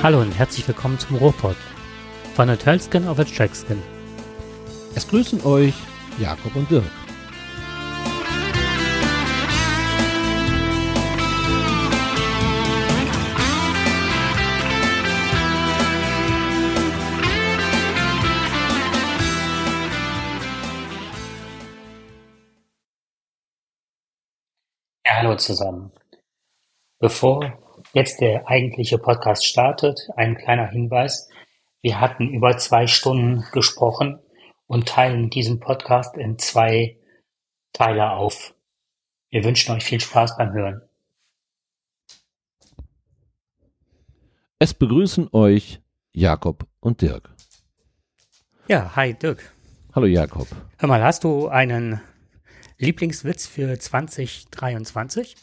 Hallo und herzlich willkommen zum Ruhrpott. Von der Tölskin auf der Trackskin. Es grüßen euch Jakob und Dirk. Ja, hallo zusammen. Bevor jetzt der eigentliche Podcast startet, ein kleiner Hinweis. Wir hatten über zwei Stunden gesprochen und teilen diesen Podcast in zwei Teile auf. Wir wünschen euch viel Spaß beim Hören. Es begrüßen euch Jakob und Dirk. Ja, hi Dirk. Hallo Jakob. Hör mal, hast du einen Lieblingswitz für 2023?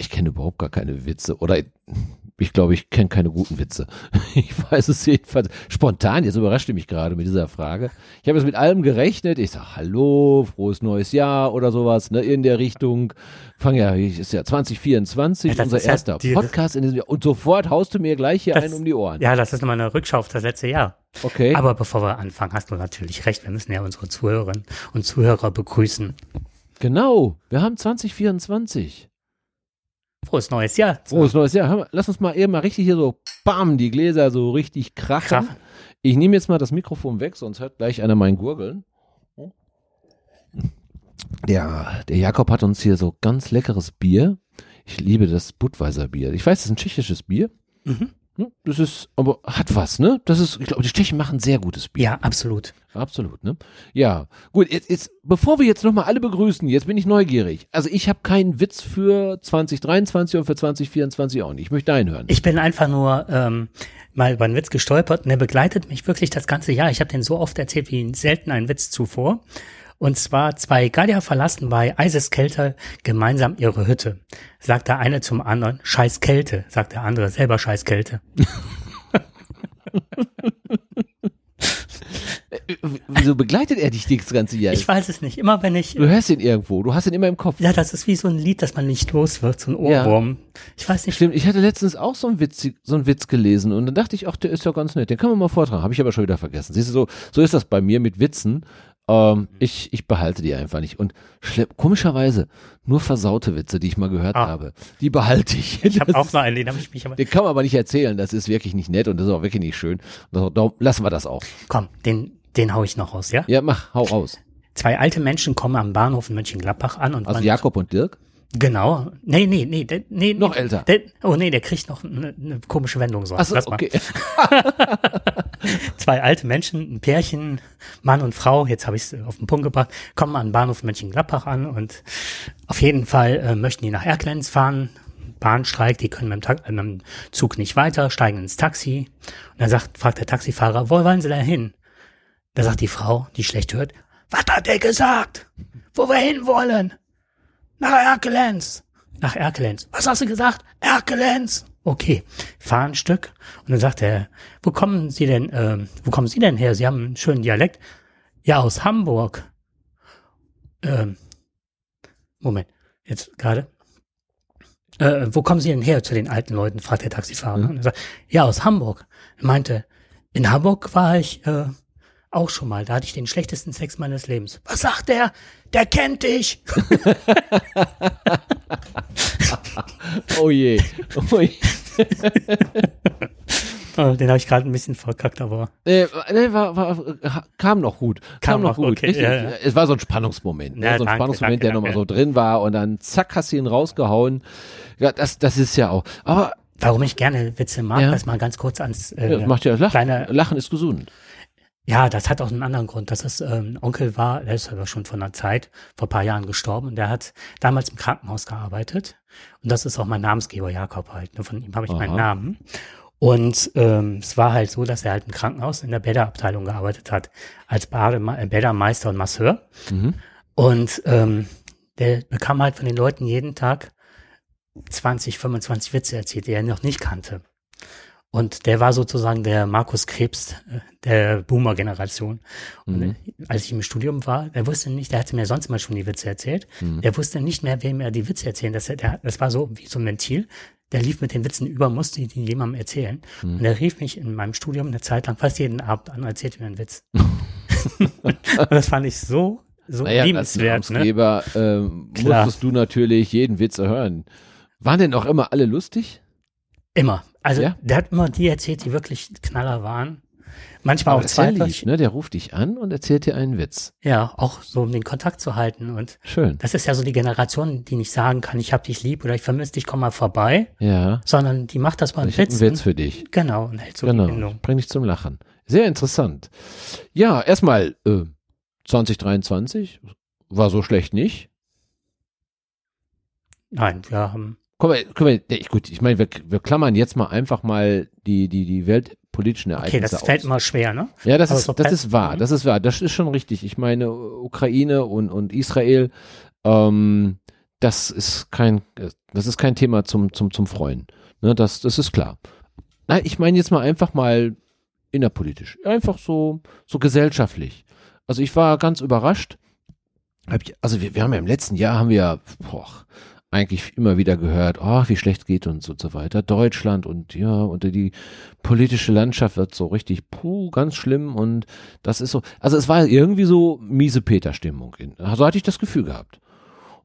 Ich kenne überhaupt gar keine Witze oder ich glaube, ich kenne keine guten Witze. Ich weiß es jedenfalls spontan. Jetzt überrascht ihr mich gerade mit dieser Frage. Ich habe jetzt mit allem gerechnet. Ich sage Hallo, frohes neues Jahr oder sowas ne, in der Richtung. Fang ja, ist ja 2024 Ja, das unser ist ja erster die- Podcast in diesem Jahr und sofort haust du mir gleich hier Das- einen um die Ohren. Ja, das ist nochmal eine Rückschau auf das letzte Jahr. Okay. Aber bevor wir anfangen, hast du natürlich recht. Wir müssen ja unsere Zuhörerinnen und Zuhörer begrüßen. genau. Wir haben 2024. Frohes neues Jahr. Frohes neues Jahr. Lass uns mal eben mal richtig hier so, bam, die Gläser so richtig krachen. Krachen. Ich nehme jetzt mal das Mikrofon weg, sonst hört gleich einer mein Gurgeln. Der, der Jakob hat uns hier so ganz leckeres Bier. Ich liebe das Budweiser Bier. Ich weiß, das ist ein tschechisches Bier. Mhm. Ne? Das ist, aber hat was, ne? Das ist, ich glaube, die Tschechen machen sehr gutes Bier. Ja, absolut. Absolut, ne? Ja, gut, jetzt, jetzt bevor wir jetzt nochmal alle begrüßen, jetzt bin ich neugierig. Also ich habe keinen Witz für 2023 und für 2024 auch nicht. Ich möchte deinen hören. Ich bin einfach nur ähm, mal über einen Witz gestolpert und der begleitet mich wirklich das ganze Jahr. Ich habe den so oft erzählt wie selten ein Witz zuvor. Und zwar zwei Gallier verlassen bei Eiseskälte gemeinsam ihre Hütte. Sagt der eine zum anderen, scheiß Kälte. Sagt der andere, selber scheiß Kälte. Wieso begleitet er dich das ganze Jahr? Ich weiß es nicht. Immer wenn ich, du hörst ihn irgendwo, du hast ihn immer im Kopf. ja, das ist wie so ein Lied, das man nicht los wird, so ein Ja. Ohrwurm. Ich weiß nicht, Stimmt, ich hatte letztens auch so einen, Witz, so einen Witz gelesen und dann dachte ich, ach, der ist ja ganz nett, den kann man mal vortragen. Habe ich aber schon wieder vergessen. Siehst du, so, so ist das bei mir mit Witzen. Ähm, ich, ich behalte die einfach nicht. Und komischerweise, nur versaute Witze, die ich mal gehört Ah. habe, die behalte ich. ich habe auch noch einen, den habe ich mich aber, Den kann man aber nicht erzählen. Das ist wirklich nicht nett und das ist auch wirklich nicht schön. Darum lassen wir das auch. komm, den, den hau ich noch raus, ja? Ja, mach, hau raus. Zwei alte Menschen kommen am Bahnhof in Mönchengladbach an und Also Jakob und Dirk. Genau. Nee, nee, nee, der, nee. Noch nee, älter. Der, oh nee, der kriegt noch eine, eine komische Wendung. So. Achso, Lass mal. okay. Zwei alte Menschen, ein Pärchen, Mann und Frau, jetzt habe ich es auf den Punkt gebracht, kommen an den Bahnhof Mönchengladbach an und auf jeden Fall äh, möchten die nach Erkelenz fahren. Bahnstreik, die können mit dem, äh, mit dem Zug nicht weiter, steigen ins Taxi. Und dann sagt, fragt der Taxifahrer, wo wollen Sie denn hin? Da sagt die Frau, die schlecht hört, was hat der gesagt? Wo wir hin wollen? Nach Erkelenz. Nach Erkelenz. Was hast du gesagt? Erkelenz. Okay, fahren ein Stück. Und dann sagt er, wo kommen Sie denn, ähm, wo kommen Sie denn her? Sie haben einen schönen Dialekt. Ja, aus Hamburg. Ähm, Moment, jetzt gerade. Äh, wo kommen Sie denn her zu den alten Leuten? fragt der Taxifahrer. Und er sagt, ja, aus Hamburg. Er meinte, in Hamburg war ich äh, auch schon mal. Da hatte ich den schlechtesten Sex meines Lebens. Was sagt der? Der kennt dich. Oh je. Oh je. Oh, den habe ich gerade ein bisschen verkackt, aber Nee, nee, war, war, kam noch gut. Kam, Kam noch noch, gut. okay, ja, ja. Es war so ein Spannungsmoment. Ne? Ja, so ein danke, Spannungsmoment, danke, der nochmal so drin war und dann zack, hast du ihn rausgehauen. Ja, das, das ist ja auch. Aber warum ich gerne Witze mag, Ja. das mal ganz kurz ans äh, ja, macht ja Lachen. kleine Lachen ist gesund. Ja, das hat auch einen anderen Grund. Das ist ähm, Onkel war, der ist aber schon von einer Zeit, vor ein paar Jahren gestorben und der hat damals im Krankenhaus gearbeitet. Und das ist auch mein Namensgeber Jakob halt. Ne? Von ihm habe ich meinen Aha. Namen. Und ähm, es war halt so, dass er halt im Krankenhaus in der Bäderabteilung gearbeitet hat, als Badema äh, Bädermeister und Masseur. Mhm. Und ähm, der bekam halt von den Leuten jeden Tag 20, 25 Witze erzählt, die er noch nicht kannte. Und der war sozusagen der Markus Krebs äh, der Boomer-Generation. Und Mhm. als ich im Studium war, der wusste nicht, der hatte mir sonst immer schon die Witze erzählt. Mhm. Der wusste nicht mehr, wem er die Witze erzählen. Das, der, das war so wie so ein Ventil. Der lief mit den Witzen über, musste die jemandem erzählen. Mhm. Und er rief mich in meinem Studium eine Zeit lang fast jeden Abend an und erzählte mir einen Witz. und das fand ich so, so Naja, als liebenswert. Ne? Namensgeber ähm, Klar. musstest du natürlich jeden Witz hören. Waren denn auch immer alle lustig? Immer. Also Ja? der hat immer die erzählt, die wirklich Knaller waren. Manchmal auch ist ja zwei. ne? Der ruft dich an und erzählt dir einen Witz. Ja, auch so um den Kontakt zu halten. Und Schön. das ist ja so die Generation, die nicht sagen kann, ich hab dich lieb oder ich vermisse dich, komm mal vorbei, Ja. sondern die macht das beim Ich habe einen. Witz für dich. Genau, und hält so die Genau. Bindung. Bring dich zum Lachen. Sehr interessant. Ja, erstmal äh, 2023 war so schlecht nicht. Nein, wir haben, Können wir, ja, ich- gut, ich meine, wir, wir klammern jetzt mal einfach mal die, die, die weltpolitischen Ereignisse okay, das fällt aus. immer schwer, ne? Ja, das Aber ist, das ist wahr, das ist wahr, das ist schon richtig. Ich meine, Ukraine und, und Israel, ähm, das ist kein, das ist kein Thema zum, zum, zum Freuen. Ne, das, das ist klar. Nein, ich meine jetzt mal einfach mal innerpolitisch. Einfach so, so gesellschaftlich. Also ich war ganz überrascht. Ich, also wir, wir haben ja im letzten Jahr haben wir ja, boah, eigentlich immer wieder gehört, oh, wie schlecht geht uns und so weiter. Deutschland und ja, und die politische Landschaft wird so richtig, puh, ganz schlimm und das ist so, also es war irgendwie so miese Peter-Stimmung. in- So hatte ich das Gefühl gehabt.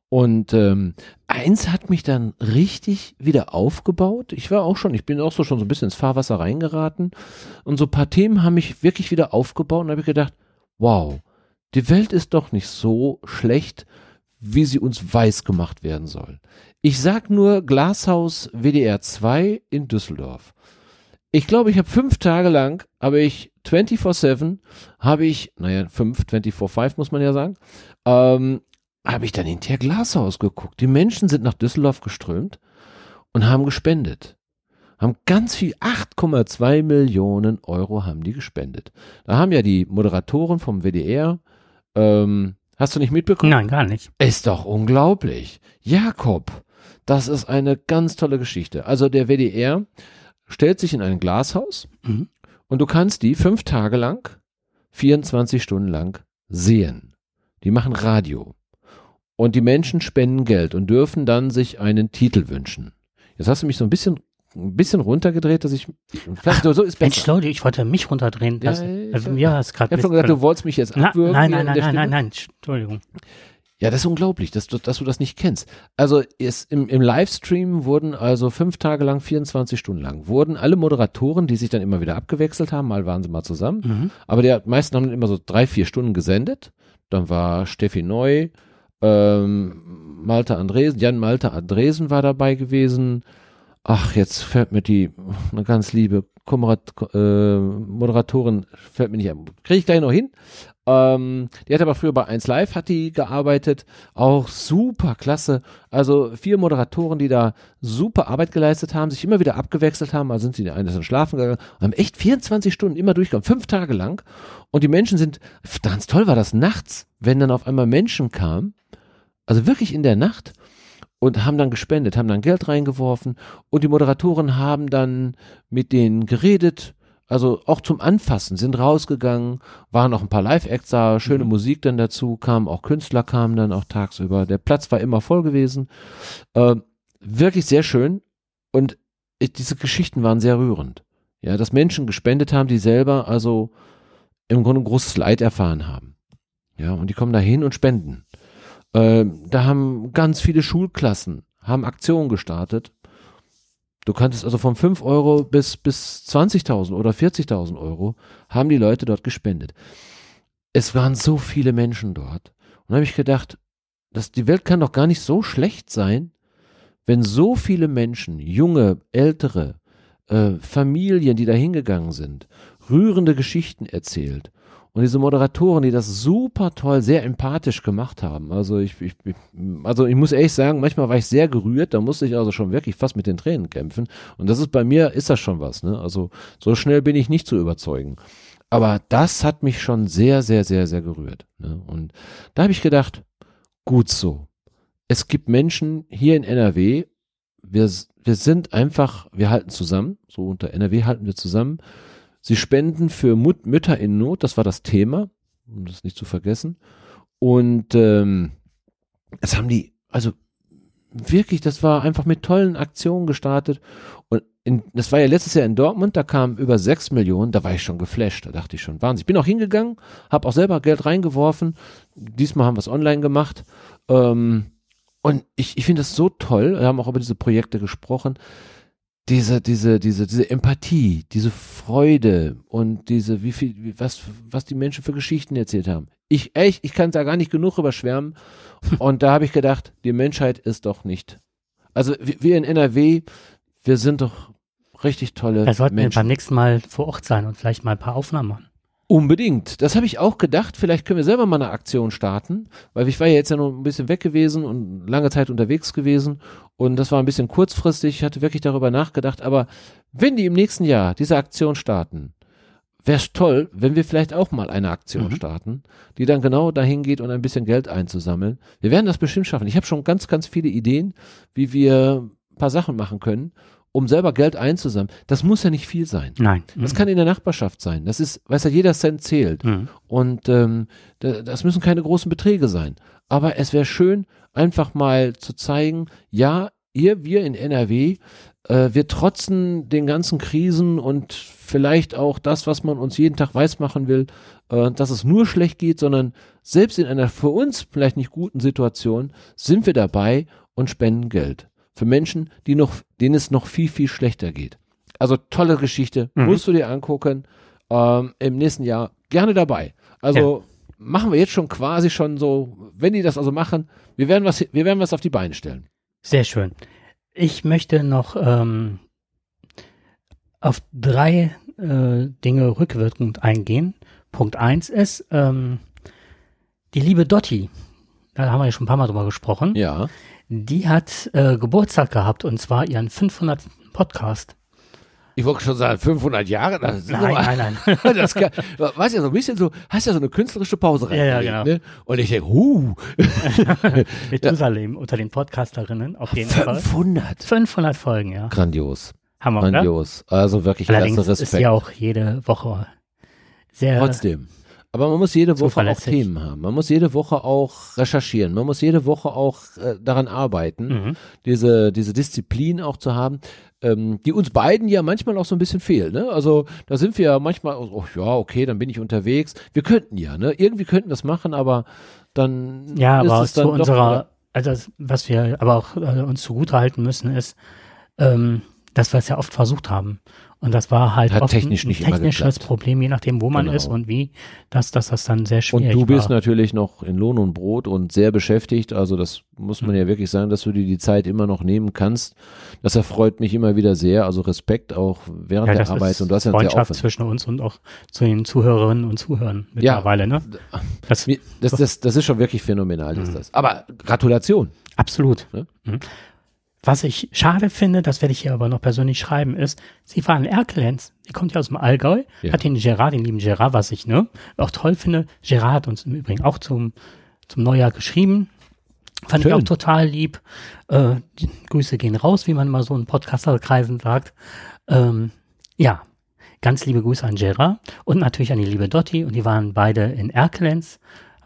Und ähm, eins hat mich dann richtig wieder aufgebaut. Ich war auch schon, ich bin auch so schon so ein bisschen ins Fahrwasser reingeraten. Und so ein paar Themen haben mich wirklich wieder aufgebaut und habe ich gedacht, wow, die Welt ist doch nicht so schlecht, wie sie uns weiß gemacht werden soll. Ich sag nur Glashaus WDR 2 in Düsseldorf. Ich glaube, ich habe fünf Tage lang, habe ich 24-7, habe ich, naja, fünf, 24-5 muss man ja sagen, ähm, habe ich dann hinterher Glashaus geguckt. Die Menschen sind nach Düsseldorf geströmt und haben gespendet. Haben ganz viel, 8,2 Millionen Euro haben die gespendet. Da haben ja die Moderatoren vom WDR, ähm, hast du nicht mitbekommen? Nein, gar nicht. Ist doch unglaublich. Jakob, das ist eine ganz tolle Geschichte. Also der WDR stellt sich in ein Glashaus Mhm. und du kannst die fünf Tage lang, 24 Stunden lang sehen. Die machen Radio. Und die Menschen spenden Geld und dürfen dann sich einen Titel wünschen. Jetzt hast du mich so ein bisschen, ein bisschen runtergedreht, dass ich, vielleicht so ist Mensch. Leute, ich wollte mich runterdrehen Ja, ich- also, mir ist Ich habe schon gesagt, du wolltest mich jetzt abwürgen. nein, nein, nein, nein, nein, nein, Entschuldigung. Ja, das ist unglaublich, dass du, dass du das nicht kennst. Also es, im, im Livestream wurden also fünf Tage lang, 24 Stunden lang, wurden alle Moderatoren, die sich dann immer wieder abgewechselt haben, mal waren sie mal zusammen, Mhm. aber die meisten haben immer so drei, vier Stunden gesendet. Dann war Steffi Neu, ähm, Malte Andresen, Jan Malte Andresen war dabei gewesen. Ach, jetzt fällt mir die, eine ganz liebe Komorat, äh, Moderatorin, fällt mir nicht ein. Kriege ich gleich noch hin. Ähm, die hat aber früher bei 1 Live hat die gearbeitet. Auch super klasse. Also vier Moderatoren, die da super Arbeit geleistet haben, sich immer wieder abgewechselt haben. Also sind sie eine sind schlafen gegangen haben echt 24 Stunden immer durchgekommen, fünf Tage lang. Und die Menschen sind, ganz toll war das nachts, wenn dann auf einmal Menschen kamen, also wirklich in der Nacht und haben dann gespendet, haben dann Geld reingeworfen und die Moderatoren haben dann mit denen geredet, also auch zum Anfassen, sind rausgegangen, waren noch ein paar Live-Acts da, schöne Mhm. Musik dann dazu, kamen auch Künstler, kamen dann auch tagsüber. Der Platz war immer voll gewesen. Äh, wirklich sehr schön und ich, diese Geschichten waren sehr rührend. Ja, dass Menschen gespendet haben, die selber also im Grunde großes Leid erfahren haben. Ja, und die kommen da hin und spenden. Ähm, da haben ganz viele Schulklassen, haben Aktionen gestartet. Du kanntest also von 5 Euro bis, bis 20.000 oder 40.000 Euro haben die Leute dort gespendet. Es waren so viele Menschen dort. Und da habe ich gedacht, dass die Welt kann doch gar nicht so schlecht sein, wenn so viele Menschen, junge, ältere, äh, Familien, die da hingegangen sind, rührende Geschichten erzählt. Und diese Moderatoren, die das super toll, sehr empathisch gemacht haben. Also ich, ich, also ich muss ehrlich sagen, manchmal war ich sehr gerührt, da musste ich also schon wirklich fast mit den Tränen kämpfen. Und das ist bei mir, ist das schon was, ne? Also so schnell bin ich nicht zu überzeugen. Aber das hat mich schon sehr, sehr, sehr, sehr gerührt. Ne? Und da habe ich gedacht, gut so. Es gibt Menschen hier in NRW, wir, wir sind einfach, wir halten zusammen, so unter NRW halten wir zusammen. Sie spenden für Mut, Mütter in Not, das war das Thema, um das nicht zu vergessen. Und ähm, es haben die, also wirklich, das war einfach mit tollen Aktionen gestartet. Und in, das war ja letztes Jahr in Dortmund, da kamen über sechs Millionen, da war ich schon geflasht, da dachte ich schon, Wahnsinn. Ich bin auch hingegangen, habe auch selber Geld reingeworfen. Diesmal haben wir es online gemacht. Ähm, und ich, ich finde das so toll, wir haben auch über diese Projekte gesprochen, diese, diese, diese, diese Empathie, diese Freude und diese, wie viel, was, was die Menschen für Geschichten erzählt haben. Ich, echt, ich kann da gar nicht genug überschwärmen. Und da habe ich gedacht, die Menschheit ist doch nicht. Also wir in NRW, wir sind doch richtig tolle Da sollten wir Menschen. beim nächsten Mal vor Ort sein und vielleicht mal ein paar Aufnahmen machen. Unbedingt. Das habe ich auch gedacht. Vielleicht können wir selber mal eine Aktion starten, weil ich war ja jetzt ja noch ein bisschen weg gewesen und lange Zeit unterwegs gewesen und das war ein bisschen kurzfristig. Ich hatte wirklich darüber nachgedacht. Aber wenn die im nächsten Jahr diese Aktion starten, wäre es toll, wenn wir vielleicht auch mal eine Aktion Mhm. starten, die dann genau dahin geht und ein bisschen Geld einzusammeln. Wir werden das bestimmt schaffen. Ich habe schon ganz, ganz viele Ideen, wie wir ein paar Sachen machen können, um selber Geld einzusammeln. Das muss ja nicht viel sein. Nein. Das kann in der Nachbarschaft sein. Das ist, weiß ja, jeder Cent zählt. Mhm. Und ähm, da- das müssen keine großen Beträge sein. Aber es wäre schön, einfach mal zu zeigen, ja, ihr, wir in NRW, äh, wir trotzen den ganzen Krisen und vielleicht auch das, was man uns jeden Tag weismachen will, äh, dass es nur schlecht geht, sondern selbst in einer für uns vielleicht nicht guten Situation sind wir dabei und spenden Geld. Für Menschen, die noch, denen es noch viel, viel schlechter geht. Also tolle Geschichte, Mhm. musst du dir angucken. Ähm, Im nächsten Jahr gerne dabei. Also machen wir jetzt schon quasi schon so, wenn die das also machen, wir werden was, wir werden was auf die Beine stellen. Sehr schön. Ich möchte noch ähm, auf drei äh, Dinge rückwirkend eingehen. Punkt eins ist ähm, die liebe Dotti. Da haben wir ja schon ein paar Mal drüber gesprochen. Ja. Die hat äh, Geburtstag gehabt und zwar ihren 500. Podcast. Ich wollte schon sagen, 500 Jahre. Ist Nein, nein, nein. das kann, weißt ja, so ein bisschen so, hast ja so eine künstlerische Pause Ja, ja, reingelegt, genau. Ne? Und ich denke, huh, Methusalem unter den Podcasterinnen auf jeden Fall. 500. 500 Folgen, ja. Grandios, Hammer, oder? grandios. Also wirklich Allerdings klasse ist Respekt. sie auch jede Woche sehr Trotzdem. Aber man muss jede Woche auch. Themen haben. Man muss jede Woche auch recherchieren. Man muss jede Woche auch äh, daran arbeiten, Mhm. diese, diese Disziplin auch zu haben, ähm, die uns beiden ja manchmal auch so ein bisschen fehlt. Ne? Also da sind wir ja manchmal, oh, ja, okay, dann bin ich unterwegs. Wir könnten ja, ne? Irgendwie könnten wir das machen, aber dann Ja, ist aber es zu dann doch unserer, also das, was wir aber auch äh, uns zugutehalten müssen, ist, ähm, dass wir es ja oft versucht haben. Und das war halt Hat oft technisch ein, nicht ein technisches. Problem, je nachdem, wo man Genau. ist und wie, dass, dass das dann sehr Und schwierig du bist war. natürlich noch in Lohn und Brot und sehr beschäftigt. Also das muss man ja wirklich sagen, dass du dir die Zeit immer noch nehmen kannst. Das erfreut mich immer wieder sehr. Also Respekt auch während ja, der das Arbeit. ist Und ja einen sehr Freundschaft zwischen uns und auch zu den Zuhörerinnen und Zuhörern mittlerweile, ne? Das, Das, das, das ist schon wirklich phänomenal, Mhm. ist das. Aber Gratulation. Absolut. Ne? Mhm. Was ich schade finde, das werde ich hier aber noch persönlich schreiben, ist, sie war in Erkelenz. Sie kommt ja aus dem Allgäu, Ja. hat den Gerard, den lieben Gerard, was ich ne, auch toll finde. Gerard hat uns im Übrigen auch zum, zum Neujahr geschrieben. Fand ich Schön. auch total lieb. Äh, die Grüße gehen raus, wie man mal so in Podcasterkreisen sagt. Ähm, ja, ganz liebe Grüße an Gerard und natürlich an die liebe Dotti. Und die waren beide in Erkelenz,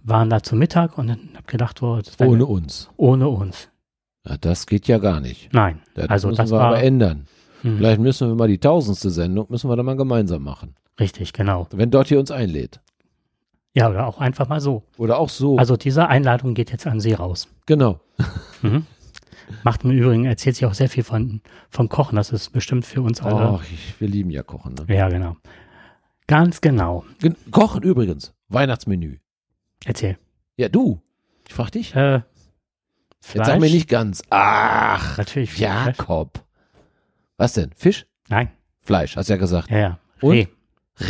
waren da zu Mittag und dann hab gedacht, oh, das Ohne uns. ohne uns. Ja, das geht ja gar nicht. Nein. Das also müssen das wir aber ändern. Hm. Vielleicht müssen wir mal die tausendste Sendung, müssen wir dann mal gemeinsam machen. richtig, genau. Wenn Dotti uns einlädt. Ja, oder auch einfach mal so. Oder auch so. Also diese Einladung geht jetzt an Sie raus. genau. Mhm. Macht im Übrigen, erzählt sie auch sehr viel von, von Kochen. Das ist bestimmt für uns alle. Ach, ich, wir lieben ja Kochen. Ne? Ja, genau. Ganz genau. Gen- Kochen übrigens. Weihnachtsmenü. Erzähl. Ja, du. Ich frag dich. Äh, Jetzt sag mir nicht ganz. Ach, Natürlich. Fleisch. Jakob. Was denn? Fisch? Nein. Fleisch, hast ja gesagt. Ja, ja. Und? Reh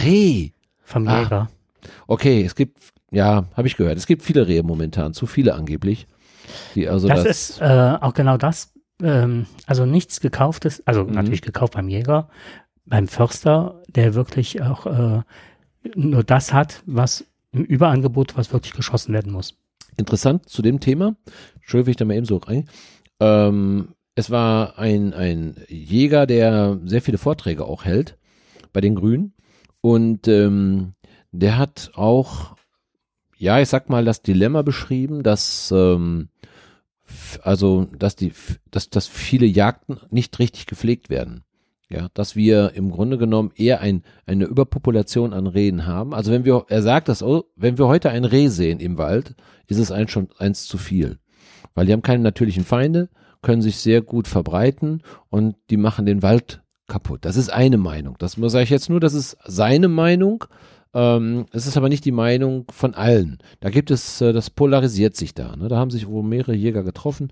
Reh. vom Ah. Jäger. Okay, es gibt, ja, habe ich gehört. Es gibt viele Rehe momentan, zu viele angeblich. Die also das, das, ist äh, auch genau das. Ähm, also nichts gekauftes, also Mhm. natürlich gekauft beim Jäger, beim Förster, der wirklich auch äh, nur das hat, was im Überangebot, was wirklich geschossen werden muss. interessant zu dem Thema. Wenn ich da mal eben so rein. Ähm, es war ein, ein Jäger, der sehr viele Vorträge auch hält bei den Grünen. Und ähm, der hat auch, ja, ich sag mal, das Dilemma beschrieben, dass ähm, also dass die, dass, dass viele Jagden nicht richtig gepflegt werden. Ja, dass wir im Grunde genommen eher ein, eine Überpopulation an Rehen haben. Also wenn wir, er sagt das, oh, wenn wir heute ein Reh sehen im Wald, ist es ein schon eins zu viel. Weil die haben keine natürlichen Feinde, können sich sehr gut verbreiten und die machen den Wald kaputt. Das ist eine Meinung. Das sage ich jetzt nur, das ist seine Meinung. Ähm, es ist aber nicht die Meinung von allen. Da gibt es, äh, das polarisiert sich da. Ne? Da haben sich wohl mehrere Jäger getroffen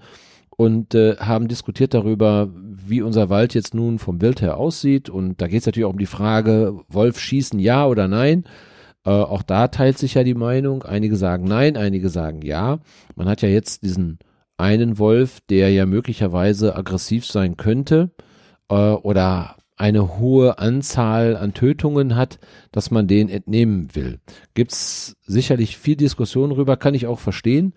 und äh, haben diskutiert darüber, wie unser Wald jetzt nun vom Wild her aussieht. Und da geht es natürlich auch um die Frage, Wolf schießen ja oder nein. Äh, auch da teilt sich ja die Meinung. Einige sagen nein, einige sagen ja. Man hat ja jetzt diesen einen Wolf, der ja möglicherweise aggressiv sein könnte äh, oder eine hohe Anzahl an Tötungen hat, dass man den entnehmen will. Gibt's sicherlich viel Diskussion darüber, kann ich auch verstehen.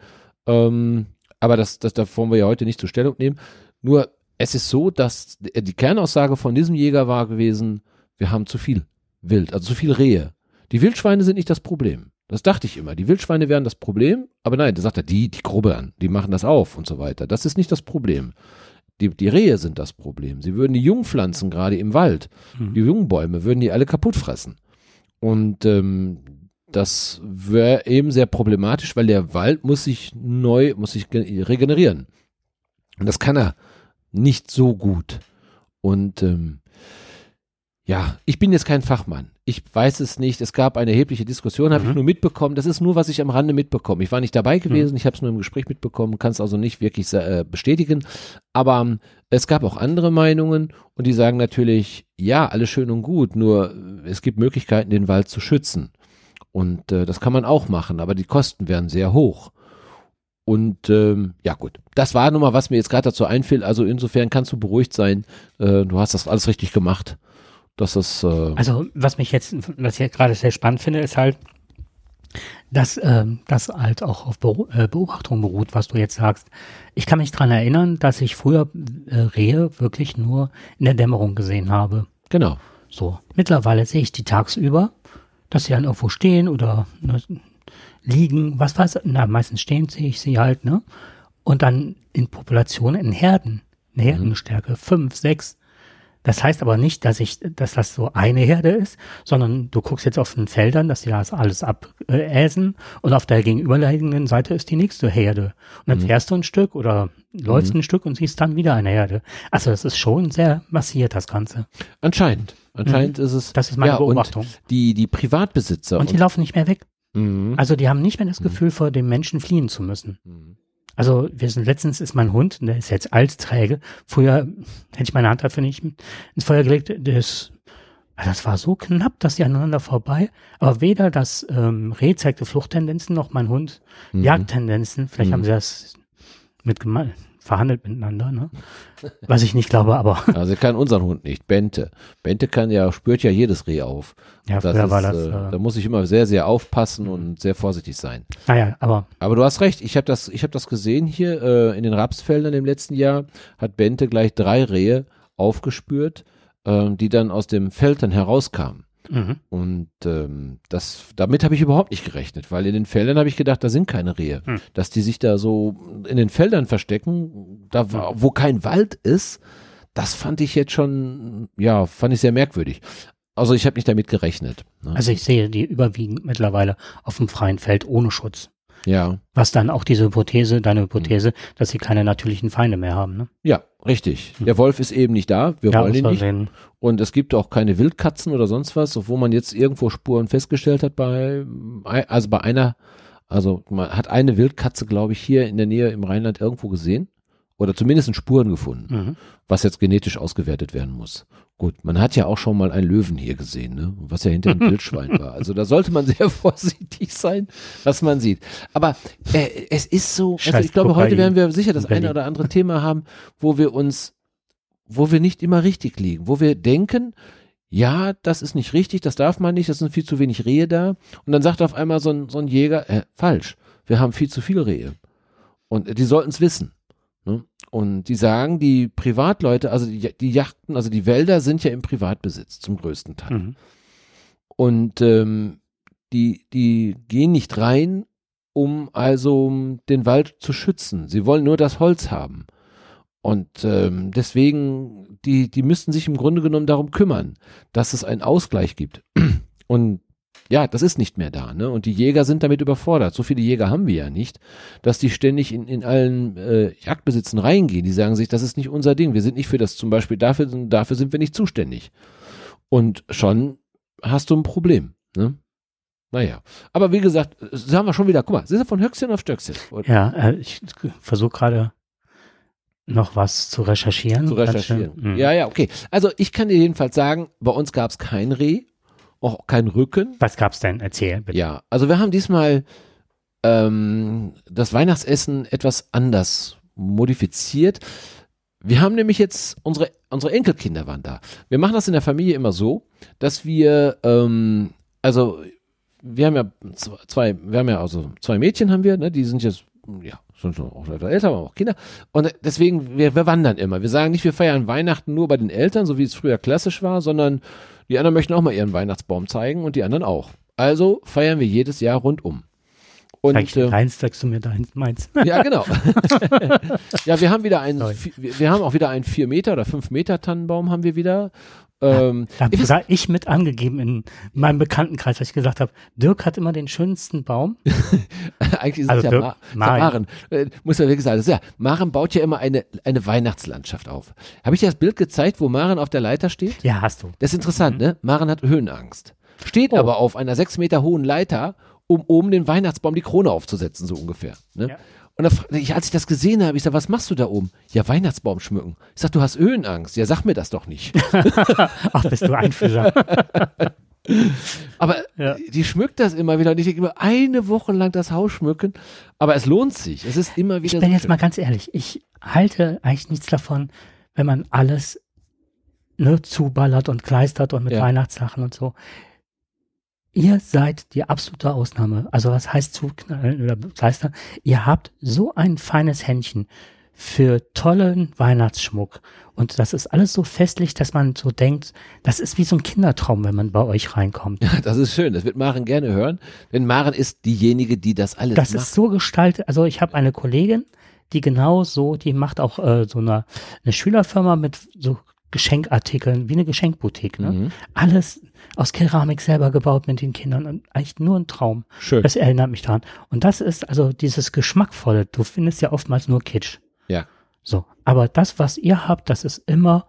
Ähm, aber das, das, da wollen wir ja heute nicht zur Stellung nehmen. Nur es ist so, dass die Kernaussage von diesem Jäger war gewesen, wir haben zu viel Wild, also zu viel Rehe. Die Wildschweine sind nicht das Problem. Das dachte ich immer. Die Wildschweine wären das Problem, aber nein, da sagt er, die, die grubbern, die machen das auf und so weiter. Das ist nicht das Problem. Die, die Rehe sind das Problem. Sie würden die Jungpflanzen gerade im Wald, mhm. die Jungbäume, würden die alle kaputt fressen. Und ähm, das wäre eben sehr problematisch, weil der Wald muss sich neu, muss sich regenerieren. Und das kann er nicht so gut. Und ähm, ja, ich bin jetzt kein Fachmann. Ich weiß es nicht. Es gab eine erhebliche Diskussion, habe mhm. ich nur mitbekommen. Das ist nur, was ich am Rande mitbekomme. Ich war nicht dabei gewesen, mhm. ich habe es nur im Gespräch mitbekommen, kann es also nicht wirklich äh, bestätigen. Aber ähm, es gab auch andere Meinungen und die sagen natürlich, ja, alles schön und gut, nur es gibt Möglichkeiten, den Wald zu schützen. Und äh, das kann man auch machen, aber die Kosten wären sehr hoch. Und ähm, ja gut, das war nun mal, was mir jetzt gerade dazu einfiel. Also insofern kannst du beruhigt sein. Äh, du hast das alles richtig gemacht dass das. Äh also was mich jetzt, was ich gerade sehr spannend finde, ist halt, dass ähm, das halt auch auf äh, Beobachtung beruht, was du jetzt sagst. Ich kann mich dran erinnern, dass ich früher äh, Rehe wirklich nur in der Dämmerung gesehen habe. Genau. So. Mittlerweile sehe ich die tagsüber, dass sie dann irgendwo stehen oder ne, liegen, was weiß Na, meistens stehen sehe ich sie halt, ne? Und dann in Populationen, in Herden, in Herdenstärke, mhm. fünf, sechs, das heißt aber nicht, dass ich, dass das so eine Herde ist, sondern du guckst jetzt auf den Feldern, dass die das alles abäsen und auf der gegenüberliegenden Seite ist die nächste Herde. Und dann mhm. fährst du ein Stück oder läufst mhm. ein Stück und siehst dann wieder eine Herde. Also das ist schon sehr massiert, das Ganze. Anscheinend. Anscheinend mhm. ist es. Das ist meine ja, Beobachtung. die, die Privatbesitzer. Und die und laufen nicht mehr weg. Mhm. Also die haben nicht mehr das mhm. Gefühl, vor dem Menschen fliehen zu müssen. Also wir sind letztens ist mein Hund, der ist jetzt alt träge. Früher hätte ich meine Hand dafür nicht ins Feuer gelegt. Das, das war so knapp, dass die aneinander vorbei. Aber weder das ähm, Reh zeigte Fluchttendenzen noch mein Hund mhm. Jagdtendenzen. Vielleicht mhm. haben sie das mit verhandelt miteinander, ne? Was ich nicht glaube, aber. Also kann unseren Hund nicht. Bente. Bente kann ja, spürt ja jedes Reh auf. Ja, das ist, war das. Äh, äh, da muss ich immer sehr, sehr aufpassen und sehr vorsichtig sein. Naja, aber. Aber du hast recht. Ich habe das, ich habe das gesehen hier äh, in den Rapsfeldern im letzten Jahr. Hat Bente gleich drei Rehe aufgespürt, äh, die dann aus dem Feld dann herauskamen. Mhm. Und ähm, das, damit habe ich überhaupt nicht gerechnet, weil in den Feldern habe ich gedacht, da sind keine Rehe. Mhm. Dass die sich da so in den Feldern verstecken, da wo kein Wald ist, das fand ich jetzt schon, ja, fand ich sehr merkwürdig. Also ich habe nicht damit gerechnet. Ne? Also ich sehe die überwiegend mittlerweile auf dem freien Feld ohne Schutz. Ja. Was dann auch diese Hypothese, deine Hypothese, dass sie keine natürlichen Feinde mehr haben. Ne? Ja, richtig. Mhm. Der Wolf ist eben nicht da. Wir ja, wollen ihn nicht. Sehen. Und es gibt auch keine Wildkatzen oder sonst was, obwohl man jetzt irgendwo Spuren festgestellt hat bei, also bei einer, also man hat eine Wildkatze, glaube ich, hier in der Nähe im Rheinland irgendwo gesehen oder zumindest Spuren gefunden, mhm. was jetzt genetisch ausgewertet werden muss. Gut, man hat ja auch schon mal einen Löwen hier gesehen, ne? was ja hinter dem Wildschwein war. Also da sollte man sehr vorsichtig sein, was man sieht. Aber äh, es ist so, also ich glaube, heute werden wir sicher das eine oder andere Thema haben, wo wir uns, wo wir nicht immer richtig liegen, wo wir denken, ja, das ist nicht richtig, das darf man nicht, das sind viel zu wenig Rehe da. Und dann sagt auf einmal so ein, so ein Jäger, äh, falsch, wir haben viel zu viele Rehe. Und die sollten es wissen. Ne? Und die sagen, die Privatleute, also die, die Yachten, also die Wälder sind ja im Privatbesitz zum größten Teil. Mhm. Und ähm, die, die gehen nicht rein, um also den Wald zu schützen. Sie wollen nur das Holz haben. Und ähm, deswegen, die, die müssten sich im Grunde genommen darum kümmern, dass es einen Ausgleich gibt. Und ja, das ist nicht mehr da, ne? Und die Jäger sind damit überfordert. So viele Jäger haben wir ja nicht, dass die ständig in, in allen äh, Jagdbesitzen reingehen. Die sagen sich, das ist nicht unser Ding. Wir sind nicht für das zum Beispiel dafür, dafür sind wir nicht zuständig. Und schon hast du ein Problem, ne? Naja, aber wie gesagt, sagen wir schon wieder, guck mal, sind wir von Höchstchen auf Stöckchen. Ja, äh, ich versuche gerade noch was zu recherchieren. Zu recherchieren. Mhm. Ja, ja, okay. Also ich kann dir jedenfalls sagen, bei uns gab es kein Reh, auch kein Rücken. Was gab's denn? Erzähl bitte. Ja, also wir haben diesmal ähm, das Weihnachtsessen etwas anders modifiziert. Wir haben nämlich jetzt unsere unsere Enkelkinder waren da. Wir machen das in der Familie immer so, dass wir ähm, also wir haben ja zwei, wir haben ja also zwei Mädchen haben wir, ne, die sind jetzt ja schon schon auch älter, aber auch Kinder. Und deswegen wir, wir wandern immer. Wir sagen nicht, wir feiern Weihnachten nur bei den Eltern, so wie es früher klassisch war, sondern die anderen möchten auch mal ihren Weihnachtsbaum zeigen und die anderen auch. Also feiern wir jedes Jahr rundum. Und Zeig äh, deins, sagst du mir deins, meins. ja, genau. ja, wir haben wieder einen, Sorry. wir haben auch wieder einen 4 Meter oder 5 Meter Tannenbaum haben wir wieder. Ähm, Da habe sogar ich mit angegeben in meinem Bekanntenkreis, dass ich gesagt habe, Dirk hat immer den schönsten Baum. eigentlich ist Also es ja Dirk- Ma Maren. Äh, muss ja wirklich sagen, das ist ja, Maren baut ja immer eine, eine Weihnachtslandschaft auf. Habe ich dir das Bild gezeigt, wo Maren auf der Leiter steht? Ja, hast du. Das ist interessant, ne? Maren hat Höhenangst. Steht Oh. aber auf einer sechs Meter hohen Leiter, um oben den Weihnachtsbaum die Krone aufzusetzen, so ungefähr. Ne? Ja. Und da, ich, als ich das gesehen habe, ich sag, was machst du da oben? Ja, Weihnachtsbaum schmücken. Ich sag, du hast Höhenangst. Ja, sag mir das doch nicht. Ach, bist du Einführer. Aber Ja. die schmückt das immer wieder und ich denke immer, eine Woche lang das Haus schmücken. Aber es lohnt sich. Es ist immer wieder Ich bin so jetzt schön. mal ganz ehrlich, ich halte eigentlich nichts davon, wenn man alles ne, zuballert und kleistert und mit Ja. Weihnachtssachen und so. Ihr seid die absolute Ausnahme. Also was heißt zuknallen oder kleistern? Ihr habt so ein feines Händchen für tollen Weihnachtsschmuck. Und das ist alles so festlich, dass man so denkt, das ist wie so ein Kindertraum, wenn man bei euch reinkommt. Ja, das ist schön. Das wird Maren gerne hören. Denn Maren ist diejenige, die das alles Das macht. ist so gestaltet. Also ich habe eine Kollegin, die genau so, die macht auch äh, so eine, eine Schülerfirma mit so Geschenkartikeln, wie eine Geschenkboutique. Ne? Mhm. Alles aus Keramik selber gebaut mit den Kindern und eigentlich nur ein Traum. Schön. Das erinnert mich daran. Und das ist also dieses Geschmackvolle. Du findest ja oftmals nur Kitsch. Ja. So. Aber das, was ihr habt, das ist immer